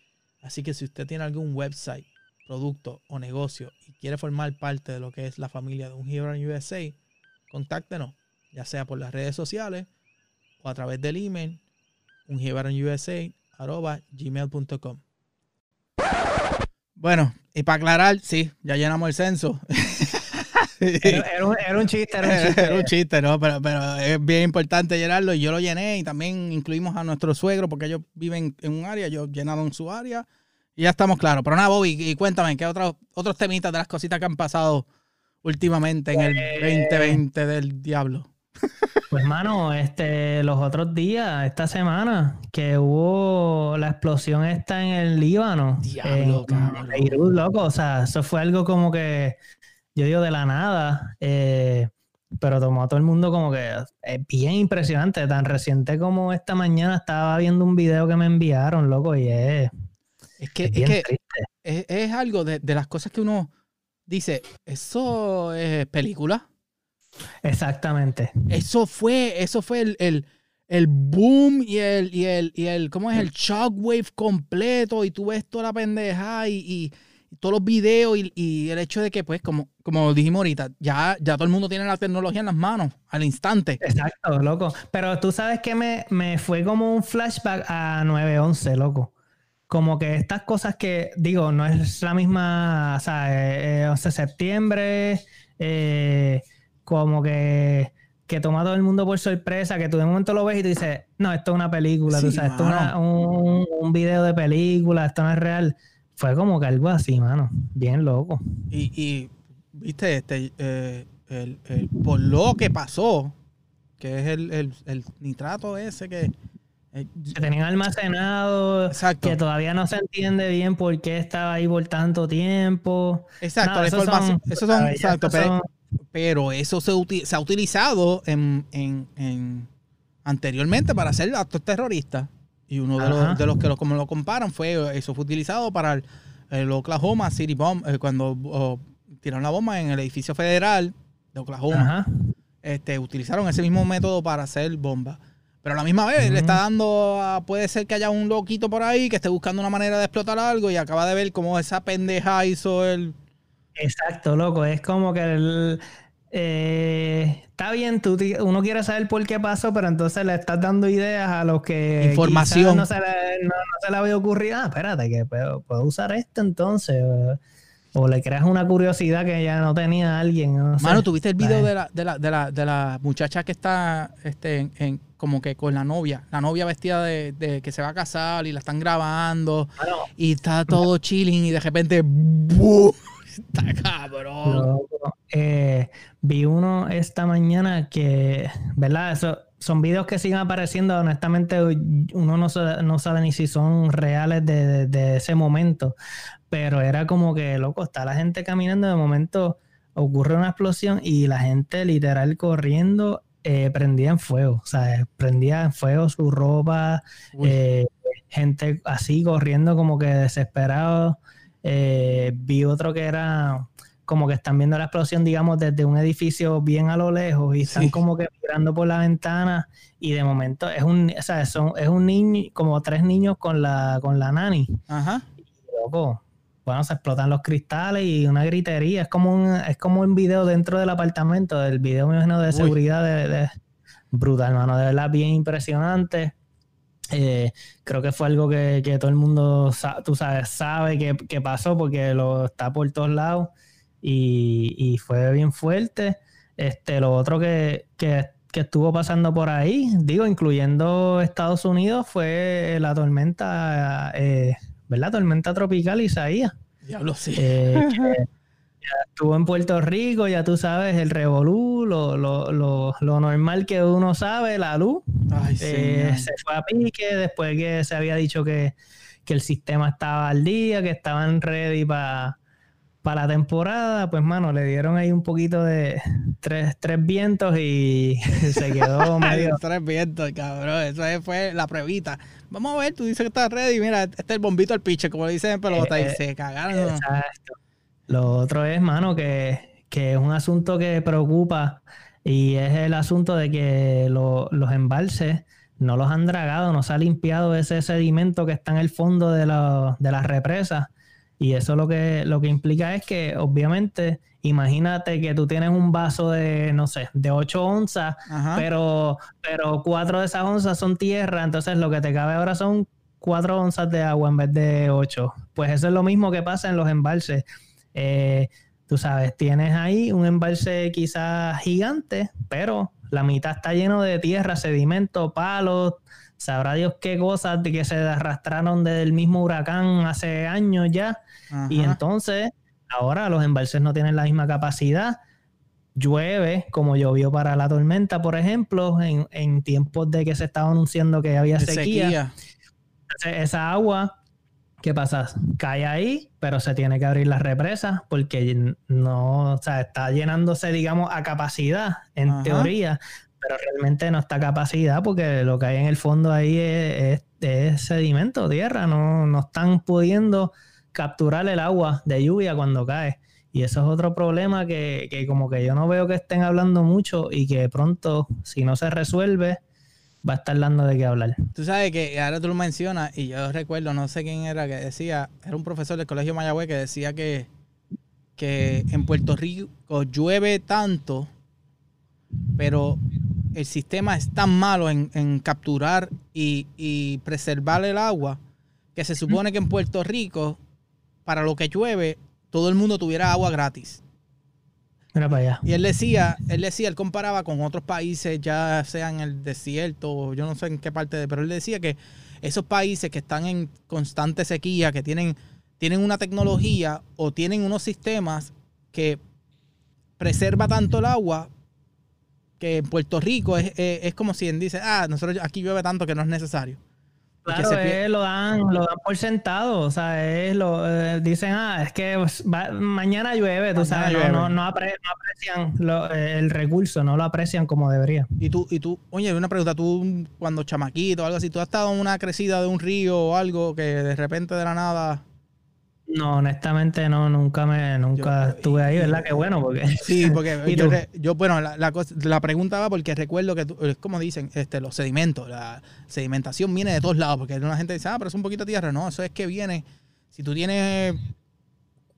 Así que si usted tiene algún website, producto o negocio y quiere formar parte de lo que es la familia de un USA, contáctenos, ya sea por las redes sociales o a través del email gmail.com bueno, y para aclarar, sí, ya llenamos el censo. [laughs] Era, un, chiste, era un chiste. Era un chiste, ¿no? Pero, pero es bien importante llenarlo y yo lo llené y también incluimos a nuestro suegro porque ellos viven en un área, ellos llenaron su área y ya estamos claros. Pero nada, Bobby, y cuéntame, ¿qué otros, otros temitas de las cositas que han pasado últimamente en el 2020 del diablo? Pues mano, este, los otros días, esta semana, que hubo la explosión esta en el Líbano. Diablo, en Beirut, loco. O sea, eso fue algo como que yo digo de la nada. Eh, pero tomó a todo el mundo como que es bien impresionante. Tan reciente como esta mañana estaba viendo un video que me enviaron, loco, y es. Es que es, que es, algo de, de las cosas que uno dice, eso es película. Exactamente. Eso fue, eso fue el, el, boom y el, y el, y el, ¿cómo es? El shockwave completo y tú ves toda la pendeja y, todos los videos y, el hecho de que, pues, como, como dijimos ahorita, ya, ya todo el mundo tiene la tecnología en las manos al instante. Exacto, loco. Pero tú sabes que me, me fue como un flashback a 911, loco como que estas cosas que, digo, no es la misma, o sea, 11 de septiembre, eh, como que, que toma a todo el mundo por sorpresa, que tú de momento lo ves y tú dices, no, esto es una película, tú sabes, esto es un, un, video de película, esto no es real. Fue como que algo así, mano, bien loco. Y, y viste, este, eh, el, el, por lo que pasó, que es el, el, el nitrato ese que... Eh, que tenían almacenado, exacto. que todavía no se entiende bien por qué estaba ahí por tanto tiempo. Exacto, la información. Esos son, exacto, pero, pero eso se, se ha utilizado en, en, anteriormente para hacer actos terroristas. Y uno de los, de los, que lo, como lo comparan fue, eso fue utilizado para el, Oklahoma City Bomb, eh, cuando tiraron la bomba en el edificio federal de Oklahoma. Este, utilizaron ese mismo método para hacer bombas. Pero a la misma vez le está dando, puede ser que haya un loquito por ahí que esté buscando una manera de explotar algo y acaba de ver cómo esa pendeja hizo el, Exacto, loco. Es como que el, eh, está bien, tú, uno quiere saber por qué pasó, pero entonces le estás dando ideas a los que información no se, le, no, se le había ocurrido. Ah, espérate, que puedo, usar esto entonces. O, le creas una curiosidad que ya no tenía alguien. Mano, ¿tuviste el video de la, de, la, de, la, de la muchacha que está este, en, como que con la novia? La novia vestida de, que se va a casar y la están grabando. y está todo chilling y de repente. Está cabrón. Eh, vi uno esta mañana que, ¿verdad? Eso, son videos que siguen apareciendo. Honestamente, uno no, no sabe ni si son reales de, ese momento. Pero era como que, loco, está la gente caminando. De momento ocurre una explosión y la gente literal corriendo eh, prendía en fuego. O sea, prendía en fuego su ropa. Eh, gente así corriendo como que desesperado. Eh, vi otro que era como que están viendo la explosión, digamos, desde un edificio bien a lo lejos y están como que mirando por la ventana y de momento es un, o sea, son, es un niño, como tres niños con la, con la nani. Ajá. loco, bueno, se explotan los cristales y una gritería. Es como un, es como un video dentro del apartamento, del video, me imagino, de seguridad de, brutal, hermano. De verdad, bien impresionante. Eh, creo que fue algo que, todo el mundo, tú sabes, sabe que, pasó porque lo está por todos lados y, fue bien fuerte. Este, lo otro que, estuvo pasando por ahí, digo, incluyendo Estados Unidos, fue la tormenta, eh, ¿verdad? Tormenta tropical Isaías. Diablo, sí. Eh, [laughs] estuvo en Puerto Rico, ya tú sabes, el revolú, lo, normal que uno sabe, la luz. Eh, se fue a pique después que se había dicho que, el sistema estaba al día, que estaban ready para la temporada. Pues, mano, le dieron ahí un poquito de tres, vientos y [laughs] se quedó [laughs] medio. tres vientos, cabrón. Eso fue la pruebita. Vamos a ver, tú dices que estás ready. Mira, este es el bombito al piche, como dicen en pelota, y eh, se cagaron. Exacto. Lo otro es, mano, que, es un asunto que preocupa y es el asunto de que los embalses no los han dragado, no se ha limpiado ese sedimento que está en el fondo de, la, de las represas. Y eso lo que, lo que implica es que, obviamente, imagínate que tú tienes un vaso de, no sé, de 8 onzas, pero, pero 4 de esas onzas son tierra, entonces lo que te cabe ahora son 4 onzas de agua en vez de 8. Pues eso es lo mismo que pasa en los embalses. Eh, tú sabes, tienes ahí un embalse quizás gigante, pero la mitad está lleno de tierra, sedimento, palos, sabrá Dios qué cosas de que se arrastraron del mismo huracán hace años ya. Y entonces, ahora los embalses no tienen la misma capacidad. Llueve, como llovió para la tormenta, por ejemplo, en, tiempos de que se estaba anunciando que había sequía. esa agua ¿Qué pasa? Cae ahí, pero se tiene que abrir las represas porque no, o sea, está llenándose, digamos, a capacidad, en teoría, pero realmente no está a capacidad porque lo que hay en el fondo ahí es, sedimento, tierra, no, no están pudiendo capturar el agua de lluvia cuando cae. Y eso es otro problema que, que como que yo no veo que estén hablando mucho y que pronto, si no se resuelve, va a estar dando de qué hablar. Tú sabes que ahora tú lo mencionas y yo recuerdo, no sé quién era, que decía, era un profesor del Colegio Mayagüez que decía que, que en Puerto Rico llueve tanto, pero el sistema es tan malo en, capturar y, y, preservar el agua que se supone que en Puerto Rico, para lo que llueve, todo el mundo tuviera agua gratis. Y él decía, él decía, él comparaba con otros países, ya sea en el desierto, yo no sé en qué parte de, pero él decía que esos países que están en constante sequía, que tienen, tienen una tecnología o tienen unos sistemas que preserva tanto el agua que en Puerto Rico es, es como si él dice, ah, nosotros aquí llueve tanto que no es necesario. Claro, lo dan, lo dan por sentado, o sea, es lo, eh, dicen, ah, es que mañana llueve, tú sabes, No, no, aprecian eh, el recurso, no lo aprecian como debería. Y tú, y tú, oye, una pregunta, tú cuando chamaquito o algo así, ¿tú has estado en una crecida de un río o algo que de repente de la nada no, honestamente no, nunca me, nunca estuve ahí, ¿verdad? Qué bueno, porque. [laughs] Sí, [laughs] porque yo, bueno, la, la, pregunta va porque recuerdo que, es como dicen, este, los sedimentos, la sedimentación viene de todos lados, porque una gente dice, ah, pero es un poquito de tierra. No, eso es que viene, si tú tienes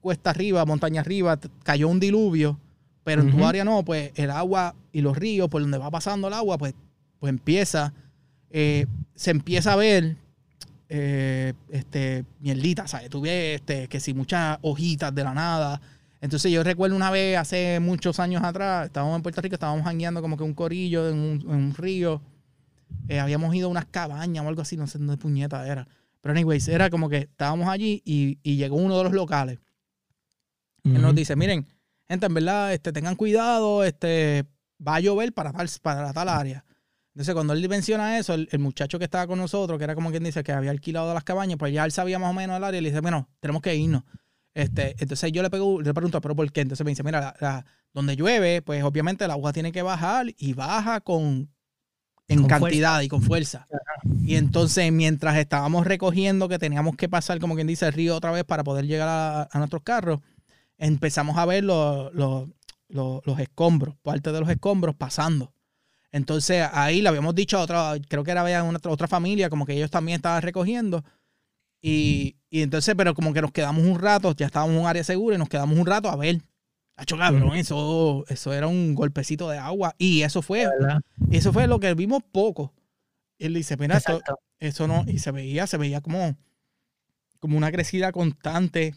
cuesta arriba, montaña arriba, cayó un diluvio, pero en tu área no, pues el agua y los ríos, por donde va pasando el agua, pues, pues empieza, eh, se empieza a ver eh, este, mierdita, ¿sabes? Tuve este, que si muchas hojitas de la nada. Entonces yo recuerdo una vez, hace muchos años atrás, estábamos en Puerto Rico, estábamos jangueando como que un corillo en un, río. Eh, habíamos ido a unas cabañas o algo así, no sé dónde puñeta era. Pero anyways, era como que estábamos allí y, llegó uno de los locales. Él nos dice, miren, gente, en verdad, este, tengan cuidado, este, va a llover para para tal área. Entonces, cuando él menciona eso, el, muchacho que estaba con nosotros, que era como quien dice que había alquilado las cabañas, pues ya él sabía más o menos el área y le dice, bueno, tenemos que irnos. Este, entonces yo le, pego, le pregunto, ¿pero por qué? Entonces me dice, mira, donde llueve, pues obviamente el agua tiene que bajar y baja con en cantidad y con fuerza. Y entonces, mientras estábamos recogiendo que teníamos que pasar, como quien dice, el río otra vez para poder llegar a, nuestros carros, empezamos a ver los, los escombros, parte de los escombros pasando. Entonces ahí le habíamos dicho a otra, creo que era una, otra familia, como que ellos también estaban recogiendo. Y, Y entonces, pero como que nos quedamos un rato, ya estábamos en un área segura y nos quedamos un rato a ver. Hacho, cabrón, eso, eso era un golpecito de agua. Y eso fue, eso fue lo que vimos poco. Él dice, mira, esto, eso no, y se veía, se veía como, como una crecida constante,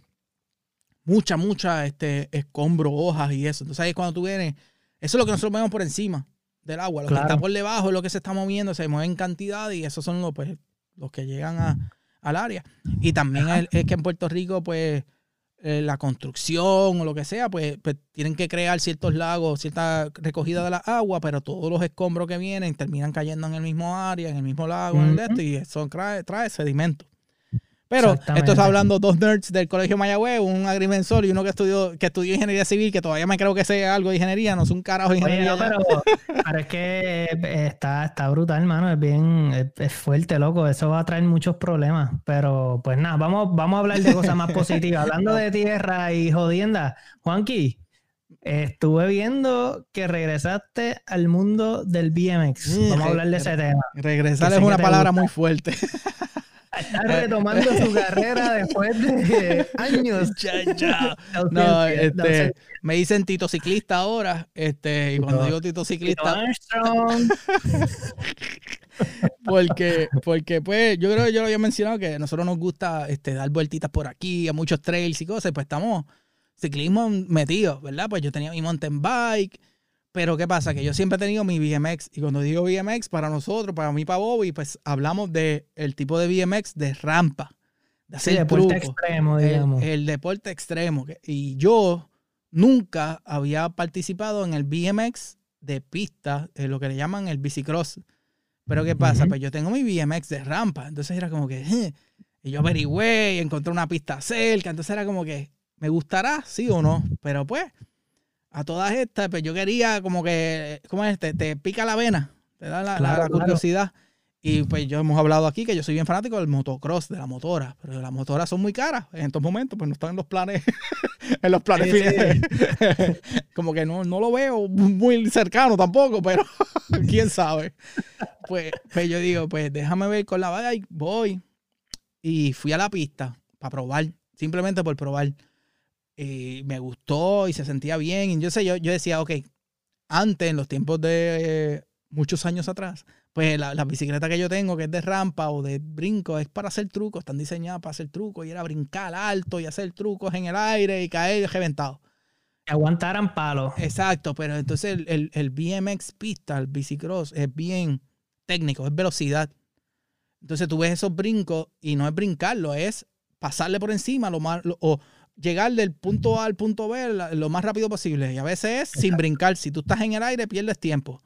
mucha, mucha este, escombro, hojas y eso. Entonces ahí cuando tú vienes, eso es lo que nosotros vemos por encima del agua. Lo que está por debajo es lo que se está moviendo, se mueve en cantidad y esos son los, pues, los que llegan a, al área. Y también es, que en Puerto Rico, pues, eh, la construcción o lo que sea, pues, pues, tienen que crear ciertos lagos, cierta recogida de la agua, pero todos los escombros que vienen terminan cayendo en el mismo área, en el mismo lago, en el este, y eso trae, trae sedimento. Pero esto está hablando dos nerds del Colegio Mayagüez, un agrimensor y uno que estudió, que estudió ingeniería civil, que todavía me creo que sea algo de ingeniería, no es un carajo de ingeniería. pero, es que eh, está, está brutal, hermano, es bien, es, fuerte, loco, eso va a traer muchos problemas. Pero pues nada, vamos, vamos a hablar de cosas más positivas. Hablando de tierra y jodienda, Juanqui, Estuve viendo que regresaste al mundo del BMX. Vamos a hablar de ese tema. Regresar es una palabra muy fuerte. Está retomando su carrera después de [laughs] años. No, este, me dicen Tito Ciclista ahora. Este, y cuando digo Tito Ciclista. [laughs] porque, porque, pues, yo creo que yo lo había mencionado que a nosotros nos gusta este, dar vueltitas por aquí, a muchos trails y cosas, pues estamos ciclismo metidos, ¿verdad? Pues yo tenía mi mountain bike pero ¿qué pasa? Que yo siempre he tenido mi BMX y cuando digo BMX para nosotros, para mí, para Bobby, pues hablamos de el tipo de BMX de rampa, de hacer deporte extremo, digamos. El, deporte extremo. Y yo nunca había participado en el BMX de pista, en lo que le llaman el bicicross. Pero ¿qué pasa? Pues yo tengo mi BMX de rampa, entonces era como que, y yo averigüé y encontré una pista cerca, entonces era como que, ¿me gustará? Sí o no, pero pues a todas estas, pues yo quería como que, ¿cómo es? Te, te pica la vena, te da la, curiosidad. Y pues yo hemos hablado aquí que yo soy bien fanático del motocross, de la motora, pero las motoras son muy caras en estos momentos, pues no están en los planes, [laughs] en los planes [laughs] como que no, no lo veo muy cercano tampoco, pero [laughs] quién sabe. Pues, pues yo digo, pues déjame ver con la bike, voy. Y fui a la pista para probar, simplemente por probar. Y me gustó y se sentía bien. Y yo sé, yo, yo decía, ok, antes, en los tiempos de muchos años atrás, pues la, bicicleta que yo tengo, que es de rampa o de brinco, es para hacer trucos, están diseñadas para hacer trucos y era brincar alto y hacer trucos en el aire y caer reventado. Que aguantaran palos. Exacto, pero entonces el, el, BMX pista, el bicicross, es bien técnico, es velocidad. Entonces tú ves esos brincos y no es brincarlo, es pasarle por encima lo más, o, llegar del punto A al punto B lo más rápido posible. Y a veces es sin brincar. Si tú estás en el aire, pierdes tiempo.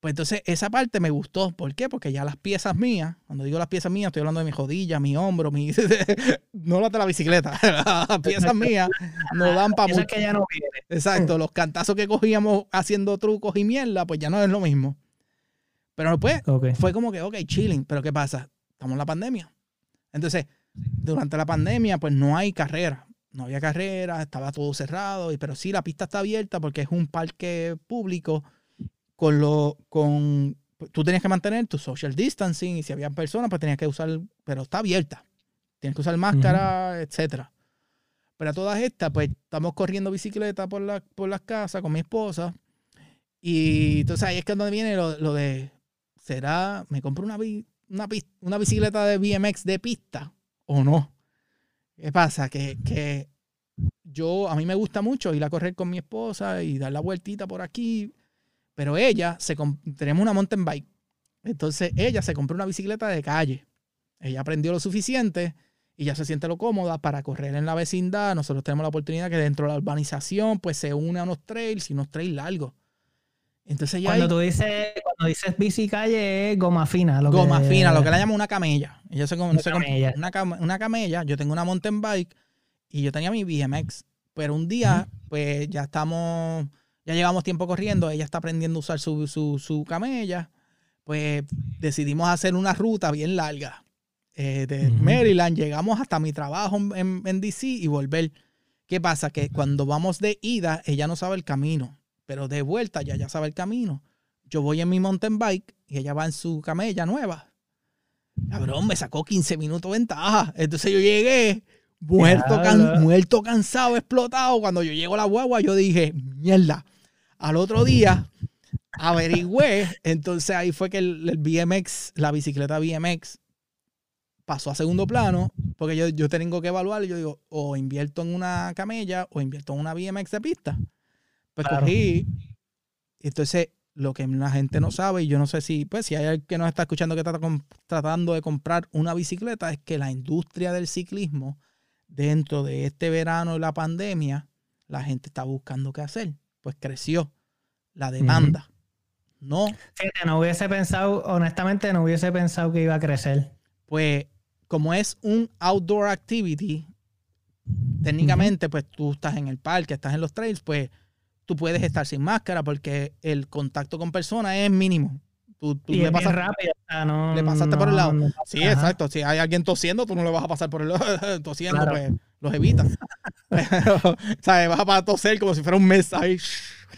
Pues entonces esa parte me gustó. ¿Por qué? Porque ya las piezas mías, cuando digo las piezas mías, estoy hablando de mi rodilla, mi hombro, mi... [laughs] no las de la bicicleta. las [laughs] piezas mías no dan para mucho. que ya no Exacto. Los cantazos que cogíamos haciendo trucos y mierda, pues ya no es lo mismo. Pero después fue como que, ok, chilling. Pero ¿qué pasa? Estamos en la pandemia. Entonces, durante la pandemia, pues no hay carrera no había carreras, estaba todo cerrado, pero sí la pista está abierta porque es un parque público con lo con tú tenías que mantener tu social distancing y si había personas pues tenías que usar, pero está abierta. Tienes que usar máscara, etcétera. Pero a todas estas, pues estamos corriendo bicicleta por, la, por las casas con mi esposa. Y entonces ahí es que donde viene lo, lo de, ¿será, me compro una, una, una bicicleta de BMX de pista o no? ¿Qué pasa? Que, yo, a mí me gusta mucho ir a correr con mi esposa y dar la vueltita por aquí, pero ella, se tenemos una mountain bike. Entonces ella se compró una bicicleta de calle. Ella aprendió lo suficiente y ya se siente lo cómoda para correr en la vecindad. Nosotros tenemos la oportunidad que dentro de la urbanización pues se une a unos trails y unos trails largos. Entonces ya cuando tú dices, cuando dices bici calle es goma fina. Lo goma fina, lo que le llaman una camella. Sé cómo, una, camella. Una, camella. Yo tengo una mountain bike y yo tenía mi BMX. Pero un día, pues ya estamos, ya llevamos tiempo corriendo, ella está aprendiendo a usar su, su, camella. Pues decidimos hacer una ruta bien larga. Eh, de Maryland, llegamos hasta mi trabajo en, en DC y volver. ¿Qué pasa? Que cuando vamos de ida, ella no sabe el camino pero de vuelta ya ya sabe el camino. Yo voy en mi mountain bike y ella va en su camella nueva. Cabrón, me sacó 15 minutos ventaja. Entonces yo llegué muerto, muerto, cansado, explotado. Cuando yo llego a la guagua, yo dije, mierda. Al otro día averigüé, entonces ahí fue que el, BMX, la bicicleta BMX, pasó a segundo plano, porque yo, yo tengo que evaluar, yo digo, o invierto en una camella o invierto en una BMX de pista. Pues cogí, entonces lo que la gente no sabe, y yo no sé si, pues si hay alguien que nos está escuchando que está tratando de comprar una bicicleta, es que la industria del ciclismo, dentro de este verano y la pandemia, la gente está buscando qué hacer. Pues creció la demanda. No. no hubiese pensado, honestamente, no hubiese pensado que iba a crecer. Pues, como es un outdoor activity, técnicamente, pues tú estás en el parque, estás en los trails, pues tú puedes estar sin máscara porque el contacto con personas es mínimo. Tú, y le, pasas, rápido, le pasaste por el lado. sí, exacto. Si hay alguien tosiendo, tú no le vas a pasar por el lado. [laughs] tosiendo, pues los evitas. [laughs] Pero, ¿sabes? Vas a toser como si fuera un mes ahí.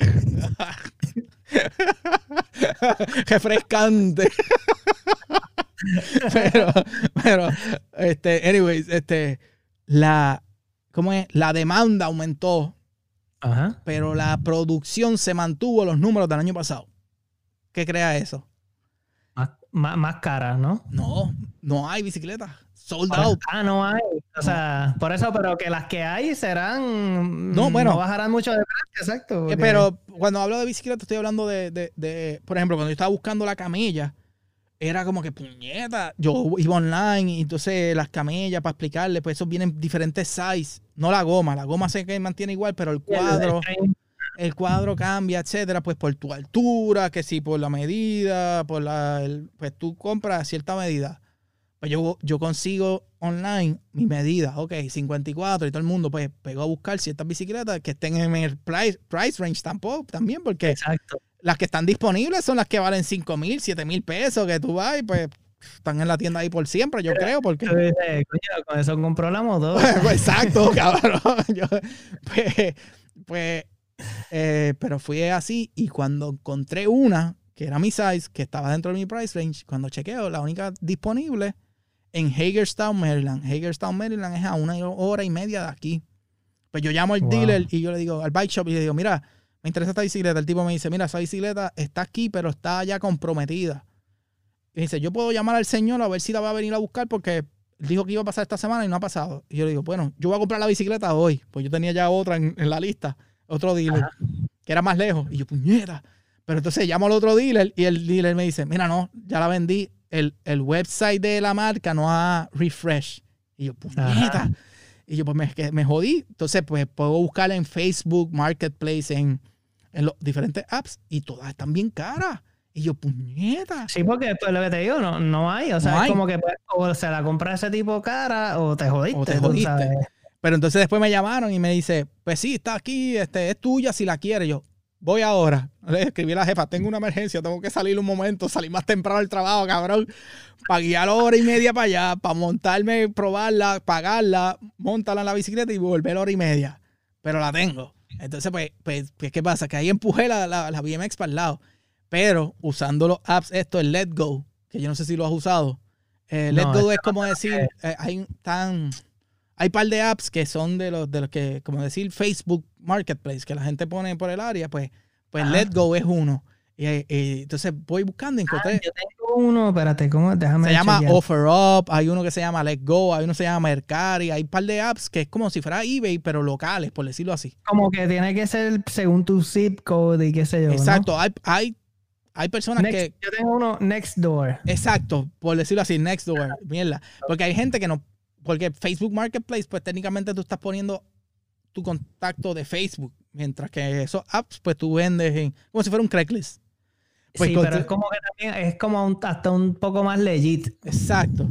[laughs] Refrescante. pero, pero, este, anyways, este, la, ¿cómo es? La demanda aumentó pero la producción se mantuvo los números del año pasado. ¿Qué crea eso? Más, más, cara, ¿no? No, no hay bicicletas. Sold out. Ah, no hay. O sea, por eso, pero que las que hay serán. No, bueno. No bajarán mucho de precio, exacto. Eh, pero cuando hablo de bicicleta, estoy hablando de, de, de, Por ejemplo, cuando yo estaba buscando la camilla, era como que puñeta. Yo iba online y entonces las camellas para explicarle, pues esos vienen diferentes sizes. No la goma, la goma se mantiene igual, pero el cuadro, el cuadro cambia, etcétera, pues por tu altura, que si por la medida, por la, pues tú compras cierta medida. Pues yo, yo consigo online mi medida, ok, 54 y todo el mundo pues pegó a buscar ciertas bicicletas que estén en el price, price range tampoco, también, porque Exacto las que están disponibles son las que valen 5 mil, 7 mil pesos, que tú vas y pues están en la tienda ahí por siempre, yo creo, porque... Coño, con eso compró la moto. [laughs] Pues, exacto, [laughs] cabrón. pues, pues eh, pero fui así y cuando encontré una, que era mi size, que estaba dentro de mi price range, cuando chequeo, la única disponible en Hagerstown, Maryland. Hagerstown, Maryland es a una hora y media de aquí. Pues yo llamo al dealer y yo le digo, al bike shop, y le digo, mira, me interesa esta bicicleta. El tipo me dice, mira, esa bicicleta está aquí, pero está ya comprometida. Y dice, yo puedo llamar al señor a ver si la va a venir a buscar porque dijo que iba a pasar esta semana y no ha pasado. Y yo le digo, bueno, yo voy a comprar la bicicleta hoy, pues yo tenía ya otra en, la lista, otro dealer, que era más lejos. Y yo, puñeta. Pero entonces llamo al otro dealer y el dealer me dice, mira, no, ya la vendí. El, el website de la marca no ha refresh. Y yo, puñeta. Y yo, pues me, me jodí. Entonces, pues puedo buscarla en Facebook, Marketplace, en en los diferentes apps y todas están bien caras. Y yo, puñeta. Sí, porque pues lo que te digo, no, no hay. O sea, es como que pues, o se la compra ese tipo cara o te jodiste. O te jodiste. Pero entonces después me llamaron y me dice, pues sí, está aquí, este, es tuya si la quieres. Yo, voy ahora. [laughs] Le escribí a la jefa, tengo una emergencia, tengo que salir un momento, salir más temprano del trabajo, cabrón. Para guiar hora y media para allá, para montarme, probarla, pagarla, montarla en la bicicleta y volver hora y media. Pero la tengo. Entonces, pues, pues, pues, ¿qué pasa? Que ahí empujé la, la, BMX para el lado. Pero usando los apps, esto, el Let Go, que yo no sé si lo has usado. Eh, Let Go es como decir, eh, hay tan, hay par de apps que son de los, de los que, como decir, Facebook Marketplace, que la gente pone por el área, pues, pues Let Go es uno. Y, entonces voy buscando y encontré. Ah, yo tengo uno, espérate, ¿cómo? Déjame Se llama Offer Up, hay uno que se llama Let Go, hay uno que se llama Mercari, hay un par de apps que es como si fuera eBay, pero locales, por decirlo así. Como que tiene que ser según tu zip code y qué sé yo. Exacto, hay, hay, hay personas que. Yo tengo uno Next Door. Exacto, por decirlo así, Next Door, mierda. Porque hay gente que no. Porque Facebook Marketplace, pues técnicamente tú estás poniendo tu contacto de Facebook. Mientras que esos apps, pues tú vendes como si fuera un Craigslist. Pues sí, pero es como que también es como hasta un poco más legit. Exacto.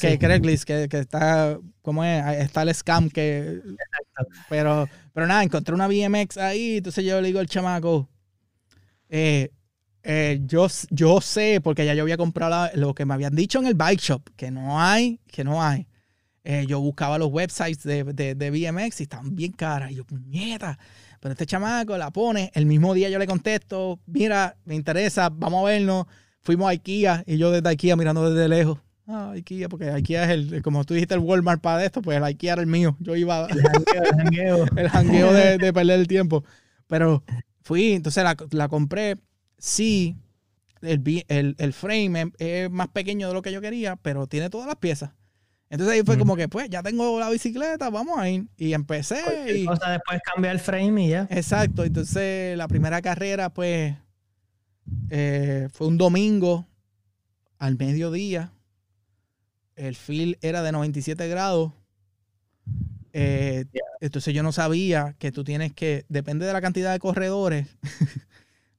Que Craigslist, que, que, está, ¿cómo es? Está el scam que... Exacto. Pero, pero nada, encontré una BMX ahí, entonces yo le digo al chamaco, eh, eh, yo, yo sé, porque ya yo había comprado lo que me habían dicho en el bike shop, que no hay, que no hay. Eh, yo buscaba los websites de, de, de BMX y estaban bien caras. Y yo, puñeta, pero este chamaco la pone, el mismo día yo le contesto, mira, me interesa, vamos a vernos. Fuimos a IKEA y yo desde IKEA mirando desde lejos. IKEA, porque IKEA es el, como tú dijiste, el Walmart para esto, pues el IKEA era el mío. Yo iba El jangueo, el jangueo. [laughs] el jangueo de, de perder el tiempo. Pero fui, entonces la, la compré. Sí, el, el, el frame es, es más pequeño de lo que yo quería, pero tiene todas las piezas. Entonces ahí fue Mm. como que, pues, ya tengo la bicicleta, vamos a ir. Y empecé. Cualquier Y, cosa después cambia el frame y ya. exacto, entonces la primera carrera, pues, eh, fue un domingo al mediodía. El feel era de 97 grados. Eh, Entonces yo no sabía que tú tienes que, depende de la cantidad de corredores. [laughs]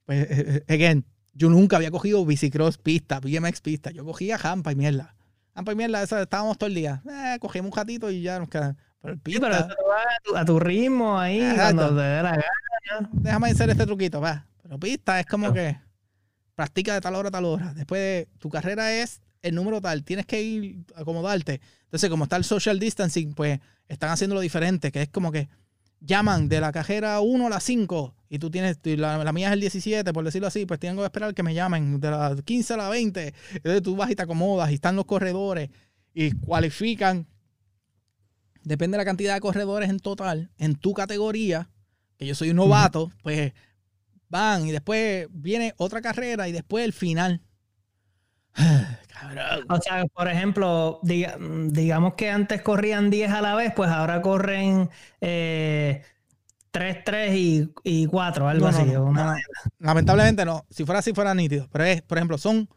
pues, eh, again, yo nunca había cogido bicicross pista, BMX pista. Yo cogía jampa y mierda. Jampa y mierda, esa, estábamos todo el día. Eh, cogíamos un ratito y ya nos quedamos. Pero el Sí, pista, pero eso vas a tu, a tu ritmo ahí, Exacto. cuando te dé la gana. déjame hacer este truquito, va. Pero pista es como que practica de tal hora a tal hora. Después de, tu carrera es el número tal, tienes que ir a acomodarte. Entonces, como está el social distancing, pues están haciéndolo diferente, que es como que llaman de la cajera 1 a la 5 y tú tienes, la, la mía es el 17, por decirlo así, pues tengo que esperar que me llamen de la 15 a la 20. Entonces tú vas y te acomodas y están los corredores y cualifican. Depende de la cantidad de corredores en total, en tu categoría, que yo soy un novato, pues van y después viene otra carrera y después el final. Cabrón. O sea, por ejemplo, diga- digamos que antes corrían 10 a la vez, pues ahora corren eh, 3, 3 y, y 4, algo No, así. no, no. Lamentablemente no. Si fuera así, fuera nítido. Pero es, por ejemplo, son.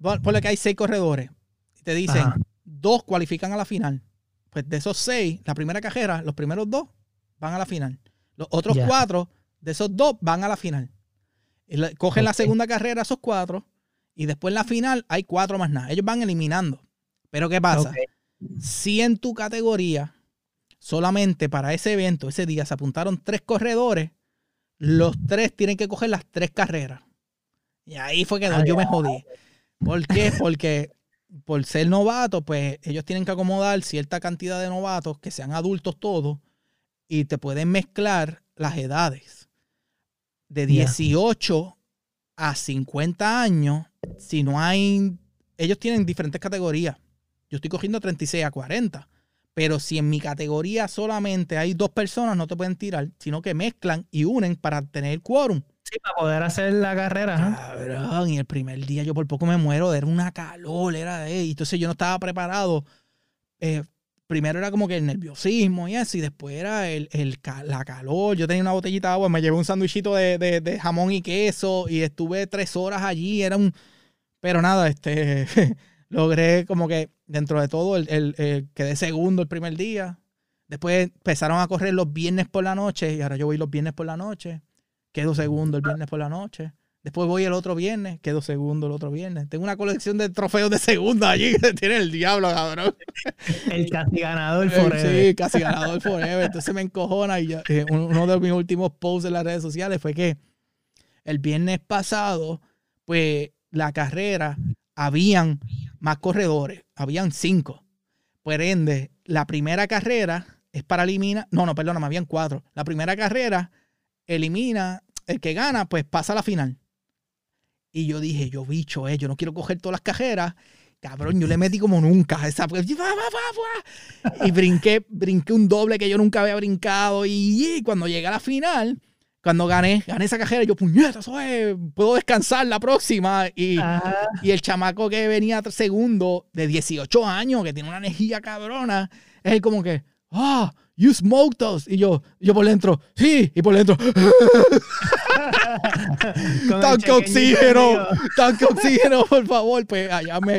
pon- Ponle que hay seis corredores. Y te dicen, Ajá. dos cualifican a la final. Pues de esos seis, la primera cajera, los primeros dos van a la final. Los otros Ya. cuatro, de esos dos, van a la final. Cogen la Ok. segunda carrera esos cuatro. Y después en la final hay cuatro más nada. Ellos van eliminando. Pero ¿qué pasa? Si en tu categoría solamente para ese evento, ese día, se apuntaron tres corredores, los tres tienen que coger las tres carreras. Y ahí fue que Ah, yo me jodí. ¿Por qué? Porque por ser novato, pues ellos tienen que acomodar cierta cantidad de novatos, que sean adultos todos, y te pueden mezclar las edades. De Ya. 18 a 50 años, si no hay... Ellos tienen diferentes categorías. Yo estoy cogiendo 36 a 40. Pero si en mi categoría solamente hay dos personas, no te pueden tirar, sino que mezclan y unen para tener quórum. Sí, para poder hacer la carrera. Cabrón, y el primer día yo por poco me muero, era una calor, era de... Y entonces yo no estaba preparado. Eh, primero era como que el nerviosismo y eso, y después era el, el la calor. Yo tenía una botellita de agua, me llevé un sándwichito de, de- de jamón y queso y estuve tres horas allí, era un... Pero nada, este... [laughs] logré como que dentro de todo, el, el- el- quedé segundo el primer día. Después empezaron a correr los viernes por la noche y ahora yo voy los viernes por la noche. Quedo segundo el viernes por la noche. Después voy el otro viernes, quedo segundo el otro viernes. Tengo una colección de trofeos de segunda allí [laughs] que tiene el diablo, cabrón. [laughs] El casi ganador Eh, forever. Sí, casi ganador forever. Entonces me encojona y ya, eh, un- uno de mis últimos posts en las redes sociales fue que el viernes pasado, pues la carrera, habían más corredores, habían cinco. Por ende, la primera carrera es para eliminar, no, no, perdón, habían cuatro. La primera carrera elimina, el que gana, pues pasa a la final. Y yo dije, yo bicho, eh, yo no quiero coger todas las cajeras. Cabrón, yo le metí como nunca a esa. pues. Y brinqué, brinqué un doble que yo nunca había brincado. Y, y cuando llegué a la final, cuando gané, gané esa cajera, yo, puñeta, es, puedo descansar la próxima. Y, Ajá. y el chamaco que venía segundo, de 18 años, que tiene una energía cabrona, es el como que, ah, you smoked us. Y yo, yo por dentro, sí, y por dentro, tanque oxígeno, tanque oxígeno, por favor. Pues allá me,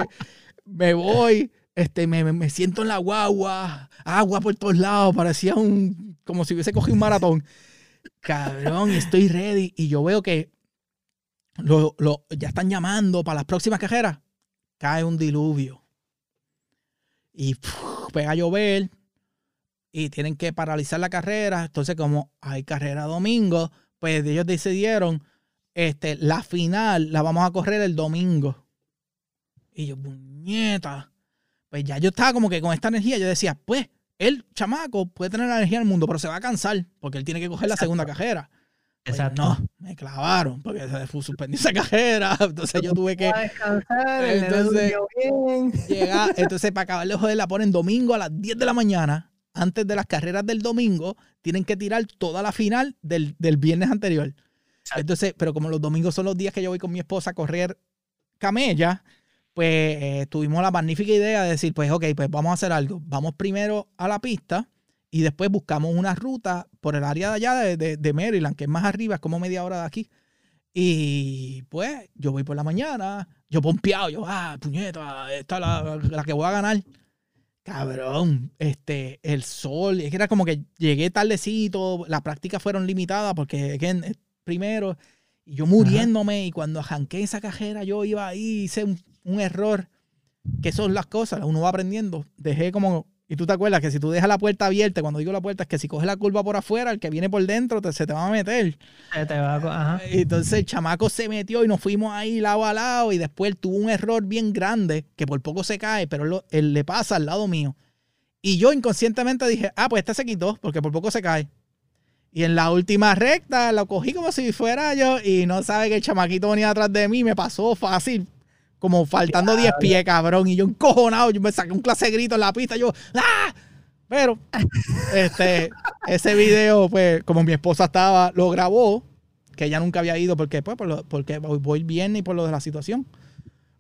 me voy, este, me, me- siento en la guagua, agua por todos lados, parecía un, como si hubiese cogido un maratón. Cabrón, estoy ready. Y yo veo que lo, lo- ya están llamando para las próximas cajeras. Cae un diluvio. Y puf, pega a llover. Y tienen que paralizar la carrera. Entonces, como hay carrera domingo, pues ellos decidieron, este, la final la vamos a correr el domingo. Y yo, puñeta. Pues ya yo estaba como que con esta energía, yo decía, pues, el chamaco puede tener la energía del mundo, pero se va a cansar, porque él tiene que coger la segunda cajera. Pues Exacto. no, me clavaron porque se fue suspendí esa cajera. [laughs] Entonces yo tuve que A descansar, Entonces- llegar. Entonces, para acabar de joder, la ponen domingo a las 10 de la mañana. Antes de las carreras del domingo, tienen que tirar toda la final del, del viernes anterior. Entonces, pero como los domingos son los días que yo voy con mi esposa a correr camella, pues eh, tuvimos la magnífica idea de decir, pues ok, pues vamos a hacer algo. Vamos primero a la pista y después buscamos una ruta por el área de allá de, de- de Maryland, que es más arriba, es como media hora de aquí. Y pues yo voy por la mañana, yo pompeado, yo, ah, puñeta, esta es la, la que voy a ganar. Cabrón, este, el sol, es que era como que llegué tardecito, las prácticas fueron limitadas porque again, primero, y yo muriéndome, y cuando arranqué esa cajera, yo iba ahí, hice un, un error, que son las cosas, uno va aprendiendo. Dejé como, y tú te acuerdas que si tú dejas la puerta abierta, cuando digo la puerta, es que si coges la curva por afuera, el que viene por dentro te- se te va a meter. Se te va a Ajá. Entonces el chamaco se metió y nos fuimos ahí lado a lado y después tuvo un error bien grande que por poco se cae, pero él, le pasa al lado mío. Y yo inconscientemente dije, ah, pues este se quitó porque por poco se cae. Y en la última recta lo cogí como si fuera yo y no sabe que el chamaquito venía atrás de mí y me pasó fácil. Como faltando 10 pies, cabrón. Y yo encojonado, yo me saqué un clase de grito en la pista. Yo, ¡ah! Pero, [laughs] este, ese video, pues, como mi esposa estaba, lo grabó, que ella nunca había ido porque, pues, por lo- porque voy, voy bien y por lo de la situación.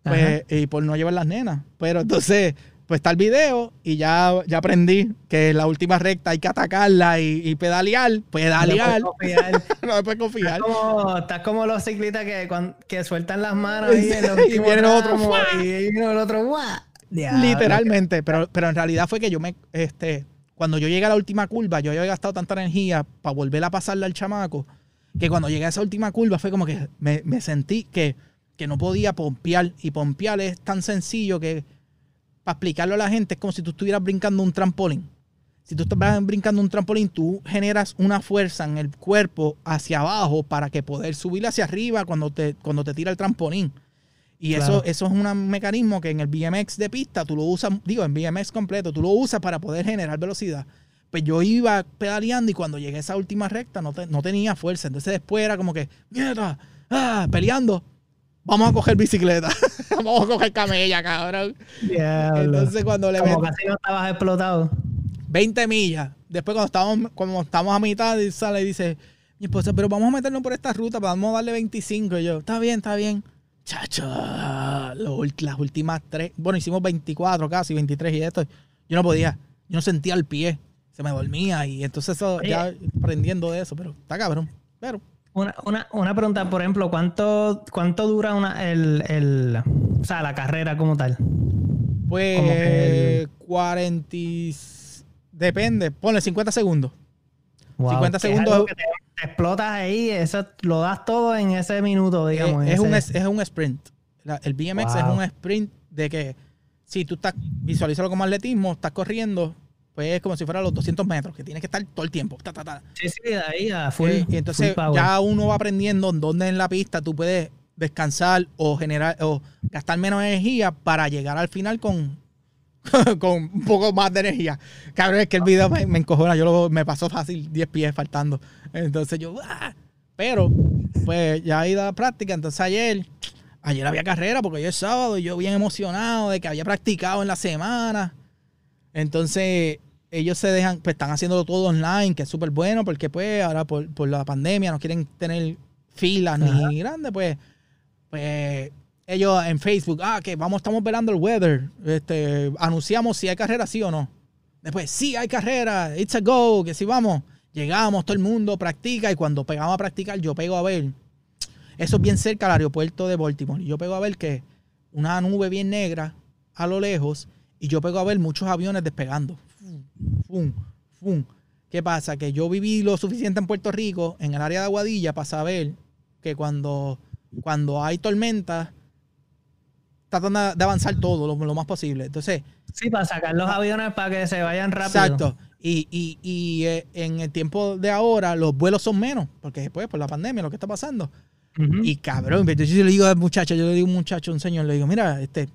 Pues, y por no llevar las nenas. Pero entonces, pues está el video y ya, ya aprendí que en la última recta hay que atacarla y, y pedalear. Pedalear, No puedes confiar. [laughs] no me puedes confiar. Estás como, estás como los ciclistas que, cuan- que sueltan las manos en los Y últimos viene el otro, tramos, ¡fua! y viene el otro. Literalmente, pero, pero en realidad fue que yo me, este, cuando yo llegué a la última curva, yo había gastado tanta energía para volver a pasarle al chamaco, que cuando llegué a esa última curva fue como que me, me sentí que, que no podía pompear. Y pompear es tan sencillo que, para explicarlo a la gente, es como si tú estuvieras brincando un trampolín. Si tú estás brincando un trampolín, tú generas una fuerza en el cuerpo hacia abajo para que poder subir hacia arriba cuando te, cuando te tira el trampolín. Y Claro. eso, eso es un mecanismo que en el BMX de pista tú lo usas, digo, en BMX completo, tú lo usas para poder generar velocidad. Pues yo iba pedaleando y cuando llegué a esa última recta no, te- no tenía fuerza. Entonces después era como que, mierda, ah, peleando. Vamos a coger bicicleta. [laughs] Vamos a coger camella, cabrón. Diablo. Entonces cuando le como ven casi no estabas explotado. 20 millas, después cuando estamos, cuando estamos a mitad, y sale y dice, mi esposa, pero vamos a meternos por esta ruta, vamos a darle 25. Y yo, está bien, está bien. Chacho, las últimas tres, bueno, hicimos 24 casi, 23 y esto. Yo no podía, yo no sentía el pie, se me dormía y entonces eso, ya aprendiendo de eso, pero está cabrón. Pero Una, una, una pregunta, por ejemplo, ¿cuánto, cuánto dura una, el, el, o sea, la carrera como tal? pues Como que 40, y- depende, ponle 50 segundos. Wow, 50 que es segundos. te, te explotas ahí, eso lo das todo en ese minuto, digamos. Eh, en es, un, es, es un sprint. La- el BMX es un sprint de que si tú estás, visualízalo como atletismo, estás corriendo, pues es como si fuera los 200 metros, que tienes que estar todo el tiempo. ta, ta, ta. Sí, sí, de ahí a full. Eh, y entonces full ya uno va aprendiendo en dónde en la pista tú puedes descansar o generar o gastar menos energía para llegar al final con, [laughs] con un poco más de energía. Cabrón, es que el video me, me encojona. Yo lo, me pasó fácil 10 pies faltando. Entonces yo, ¡ah! pero pues ya he ido a la práctica. Entonces ayer, ayer había carrera porque hoy es sábado y yo bien emocionado de que había practicado en la semana. Entonces ellos se dejan, pues están haciéndolo todo online, que es súper bueno porque pues ahora por, por la pandemia no quieren tener filas Ajá. ni grandes, pues, pues ellos en Facebook, ah, que vamos, estamos velando el weather, este, anunciamos si hay carrera sí o no. Después, sí hay carrera, it's a go, que si vamos, llegamos, todo el mundo practica y cuando pegamos a practicar yo pego a ver, eso es bien cerca al aeropuerto de Baltimore, yo pego a ver que una nube bien negra a lo lejos y yo pego a ver muchos aviones despegando. Fum, fum. ¿Qué pasa? Que yo viví lo suficiente en Puerto Rico, en el área de Aguadilla, para saber que cuando, cuando hay tormenta, tratan de avanzar todo lo, lo más posible. Entonces, Sí, para sacar los aviones para que se vayan rápido. exacto. Y, y, y eh, en el tiempo de ahora, los vuelos son menos, porque después, por la pandemia, lo que está pasando. Y cabrón, yo le digo al muchacho, yo le digo a un muchacho, un señor, le digo, mira, este,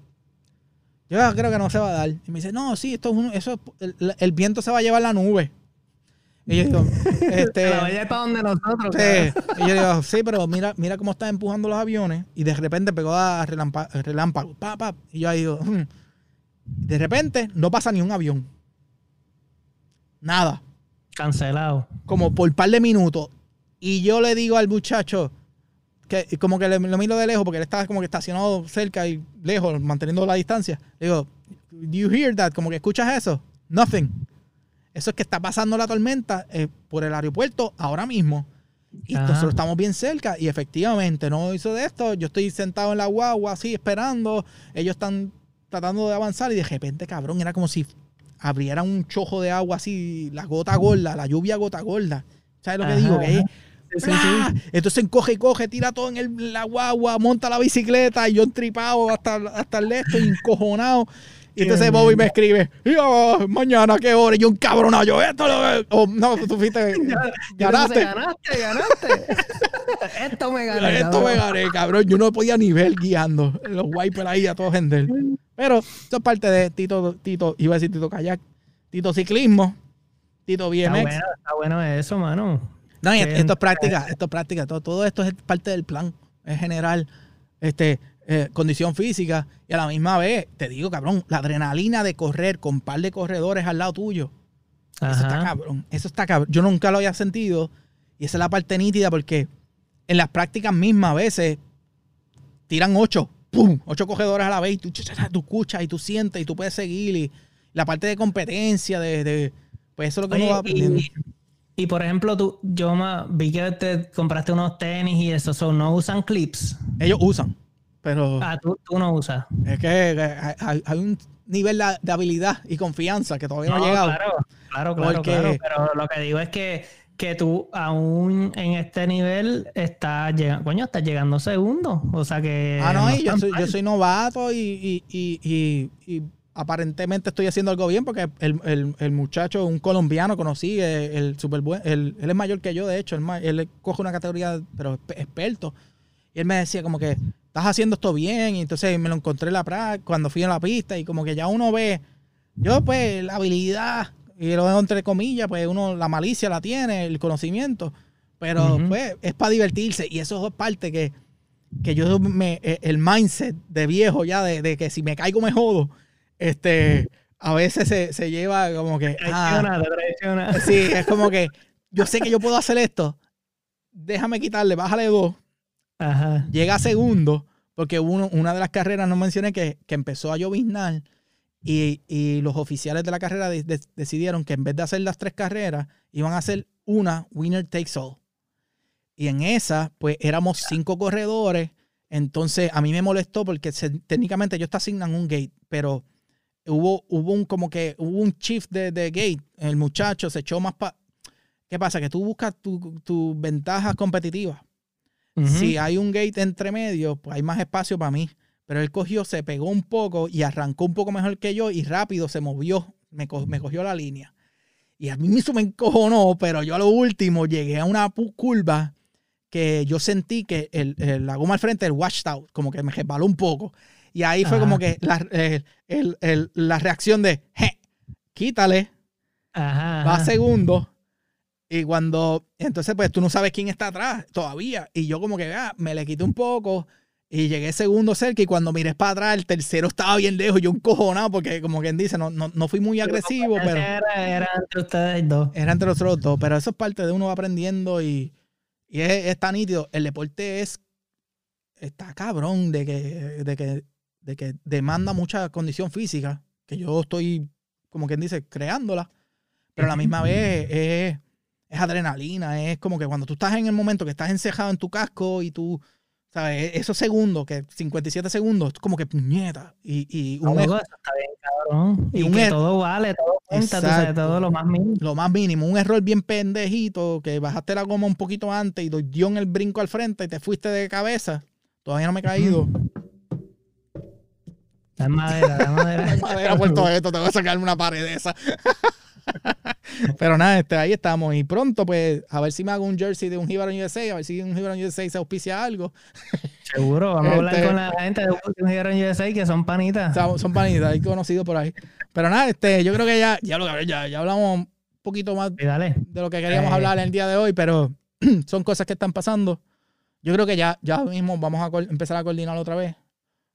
yo creo que no se va a dar. Y me dice, no, sí, esto es un- eso es- el, el viento se va a llevar la nube. Y yo digo, [laughs] este. La vaya para donde nosotros. Sí. Y yo digo, sí, pero mira, mira cómo están empujando los aviones. Y de repente pegó a relámpago. relámpago pa, pa, y yo ahí digo, hmm. de repente no pasa ni un avión. Nada. Cancelado. Como por un par de minutos. Y yo le digo al muchacho, que como que le, lo miro de lejos, porque él estaba como que estacionado cerca y lejos, manteniendo la distancia. Le digo, ¿Do you hear that? Como que escuchas eso. Nothing. Eso es que está pasando la tormenta eh, por el aeropuerto ahora mismo. Y Ajá. nosotros estamos bien cerca y efectivamente no hizo de esto. Yo estoy sentado en la guagua así esperando. Ellos están tratando de avanzar y de repente, cabrón, era como si abriera un chojo de agua así, la gota gorda, la lluvia gota gorda. ¿Sabes lo que Ajá, digo? Que es, Entonces coge y coge, tira todo en el- la guagua, monta la bicicleta y yo entripado hasta, hasta el este, encojonado. Y entonces Bobby me escribe, "Ya, mañana qué hora, y yo un cabronado, yo esto lo o no, tú fuiste, [laughs] ganaste. ganaste, ganaste. [laughs] Esto me gané. Esto me cabrón. gané, cabrón. Yo no podía ni ver guiando. Los wipers ahí a todos gente. Pero esto es parte de Tito, Tito, iba a decir Tito Kayak, Tito Ciclismo, Tito Está BMX. bueno, está bueno eso, mano. No, y esto es práctica, esto es práctica. Todo, todo esto es parte del plan. Es general este, eh, condición física. Y a la misma vez, te digo, cabrón, la adrenalina de correr con un par de corredores al lado tuyo. Eso está cabrón. Eso está cabrón. Yo nunca lo había sentido. Y esa es la parte nítida porque en las prácticas mismas a veces tiran ocho, ¡pum! Ocho corredores a la vez y tú, cha, cha, cha, tú escuchas y tú sientes y tú puedes seguir. Y la parte de competencia, de, de- pues eso es lo que Oye, uno va aprendiendo. y, y, por ejemplo, tú, yo ma- vi que te compraste unos tenis y eso, so, no usan clips. Ellos usan, pero Ah, tú, tú no usas. es que hay, un nivel de, habilidad y confianza que todavía no, ha llegado. Claro, claro, claro, Porque- claro. Pero lo que digo es que, que tú aún en este nivel estás llegando, coño, estás llegando segundo. O sea que. Ah, no, y yo soy, yo soy novato y, y- y- y- y aparentemente estoy haciendo algo bien porque el, el- el muchacho, un colombiano, conocí, el, el super buen, el- él es mayor que yo, de hecho, él, él coge una categoría, pero experto. Y él me decía como que, estás haciendo esto bien, y entonces me lo encontré en la práctica, cuando fui a la pista, y como que ya uno ve, yo pues, la habilidad, y lo dejo entre comillas, pues uno, la malicia la tiene, el conocimiento, pero pues es para divertirse, y eso es parte que que yo me, eh, el mindset de viejo ya, de, de que si me caigo me jodo, este, a veces se, se lleva como que, ah, te traiciona. sí, es como que yo sé que yo puedo hacer esto, déjame quitarle, bájale dos, Ajá. llega a segundo, porque uno, una de las carreras, no mencioné que, que empezó a lloviznar y, y los oficiales de la carrera de- de- decidieron que en vez de hacer las tres carreras, iban a hacer una winner takes all. Y en esa, pues éramos cinco corredores. Entonces a mí me molestó porque se- técnicamente ellos te asignan un gate, pero hubo, hubo un como que hubo un shift de, de gate. El muchacho se echó más para. ¿Qué pasa? Que tú buscas tus tu ventajas competitivas. Si hay un gate entre medio, pues hay más espacio para mí. Pero él cogió, se pegó un poco y arrancó un poco mejor que yo y rápido se movió, me, co- me cogió la línea. Y a mí mismo me encojonó, pero yo a lo último llegué a una curva que yo sentí que el, el- la goma al frente, el washed out, como que me resbaló un poco. Y ahí fue Ajá. como que la, el- el- el- la reacción de, "Je, quítale, Ajá. va segundo. Y cuando, entonces pues tú no sabes quién está atrás todavía. Y yo como que ah, me le quité un poco y llegué segundo cerca y cuando miré para atrás el tercero estaba bien lejos, yo un cojonado porque como quien dice, no, no, no fui muy agresivo, pero Era, era entre ustedes dos. era entre los otros dos. Pero eso es parte de uno aprendiendo y, y es, es tan nítido. El deporte es, está cabrón de que, de que, de que demanda mucha condición física, que yo estoy, como quien dice, creándola. Pero a la misma vez es, es adrenalina, es como que cuando tú estás en el momento que estás encejado en tu casco y tú, ¿sabes? E, Esos segundos, que 57 segundos, es como que puñeta. Y, y un ej- eso está bien, cabrón. Y Y, un que todo vale, todo cuenta, tú sabes, todo lo más mínimo. lo más mínimo, un error bien pendejito, que bajaste la goma un poquito antes y dio en el brinco al frente y te fuiste de cabeza. Todavía no me he caído. Da madera, da madera. Madera puesto esto, tengo que sacarme una pared de esa. [laughs] Pero nada, este, ahí estamos. Y pronto, pues, a ver si me hago un jersey de un Jibaron USA, a ver si un Jibaron USA se auspicia algo. Seguro, vamos a hablar Este- con la gente de un Hero USA que son panitas. Son panitas, hay conocidos por ahí. Pero nada, este, yo creo que ya, ya lo ya, ya hablamos poquito más dale. de lo que queríamos Eh. hablar el día de hoy, pero [clears throat] son cosas que están pasando. Yo creo que ya, ya mismo vamos a empezar a coordinar otra vez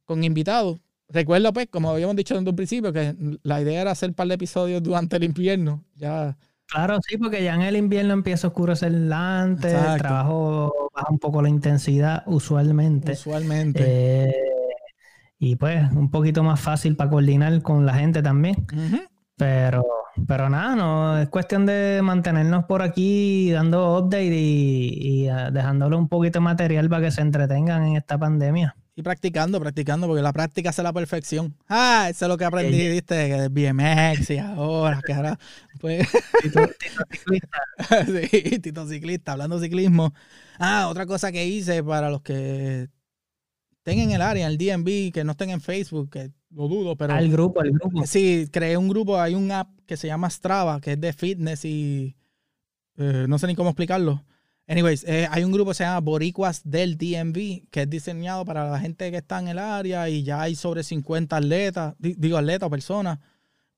con invitados. Recuerda, pues, como habíamos dicho desde un principio, que la idea era hacer un par de episodios durante el invierno. Ya, Claro, sí, porque ya en el invierno empieza a oscurecer antes, Exacto. el trabajo baja un poco la intensidad usualmente. usualmente. Eh, y pues un poquito más fácil para coordinar con la gente también. Pero, pero nada, no, es cuestión de mantenernos por aquí dando update y, y, ah, dejándole un poquito de material para que se entretengan en esta pandemia. Y practicando, practicando, porque la práctica hace la perfección. Ah, eso es lo que aprendí, Eh, viste, que del BMX y ahora, que ahora, pues, Tito- Tito Ciclista, [laughs] sí, Tito Ciclista, hablando de ciclismo. Ah, otra cosa que hice para los que estén en el área, en el DMV, que no estén en Facebook, que lo dudo, pero al grupo, al grupo. sí, creé un grupo, hay un app que se llama Strava, que es de fitness y eh, no sé ni cómo explicarlo. Anyways, eh, hay un grupo que se llama Boricuas del DMV, que es diseñado para la gente que está en el área y ya hay sobre 50 atletas, di- digo atletas o personas,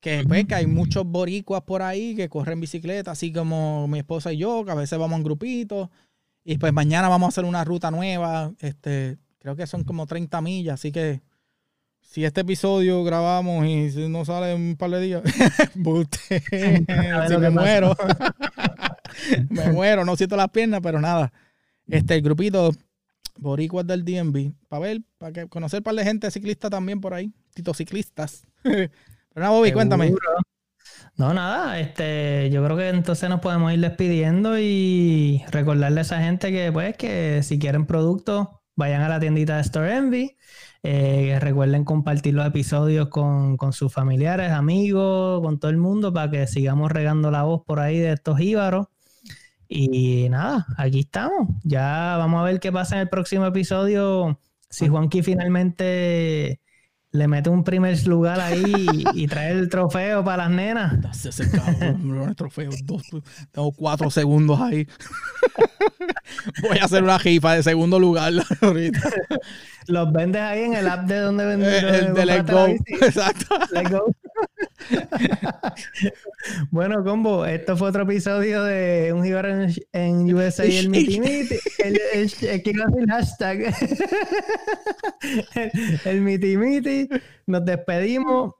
que pues que hay muchos boricuas por ahí que corren bicicleta, así como mi esposa y yo, que a veces vamos en grupitos. Y pues mañana vamos a hacer una ruta nueva, este, creo que son como 30 millas, así que si este episodio grabamos y no sale en un par de días, [laughs] buste, [laughs] si me muero. [laughs] [laughs] me muero, no siento las piernas, pero nada. Este, el grupito Boricuas del DMV, para ver, para que conocer un par de gente ciclista también por ahí, titociclistas. [laughs] pero nada, Bobby, cuéntame. No, nada, este, yo creo que entonces nos podemos ir despidiendo y recordarle a esa gente que, pues, que si quieren productos, vayan a la tiendita de Store Envy. Eh, recuerden compartir los episodios con, con sus familiares, amigos, con todo el mundo para que sigamos regando la voz por ahí de estos íbaros. Y nada, aquí estamos. Ya vamos a ver qué pasa en el próximo episodio. Si Juanqui finalmente le mete un primer lugar ahí y, y trae el trofeo para las nenas. Ese cabrón, trofeo, dos, tengo cuatro segundos ahí. [laughs] Voy a hacer una jifa de segundo lugar [laughs] ahorita. Los vendes ahí en el app de donde Eh, vendes. El de Let's Go. [laughs] Exacto. Let's go. [laughs] bueno, combo, esto fue otro episodio de Un Jíbaro en, en USA y el Miti Miti. [laughs] El, el, hashtag. el, el Miti Miti. Nos despedimos.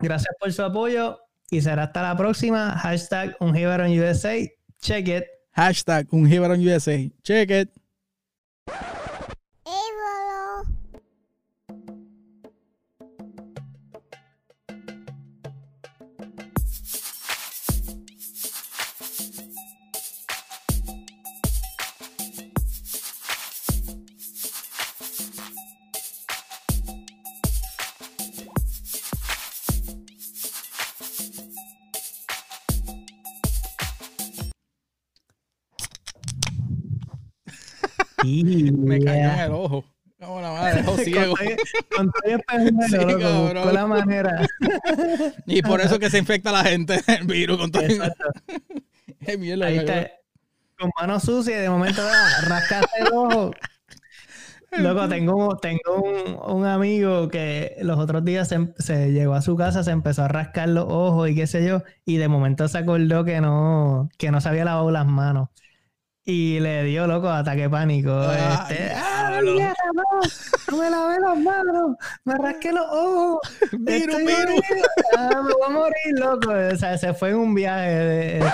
Gracias por su apoyo y será hasta la próxima. Hashtag Un Jíbaro en USA. Check it. Hashtag un Jíbaro en USA. Check it. Me cayó en el ojo. Como la madre, dejó ciego. Con todo- la manera. Y por eso que se infecta la gente [laughs] el virus con todo. Exacto. [laughs] Qué mierda, Ahí cabrón. está, con mano sucia y de momento ah, rascaste el ojo. [laughs] Loco, tengo, tengo un, un amigo que los otros días se, se llegó a su casa, se empezó a rascar los ojos y qué sé yo, y de momento se acordó que no, que no se había lavado las manos. Y le dio, loco, ataque pánico. Ah, este. ¡Ah, mierda, no! ¡No me lavé las manos! ¡Me rasqué los ojos! [laughs] Virus. morido. Ah, me voy a morir, loco. O sea, se fue en un viaje de,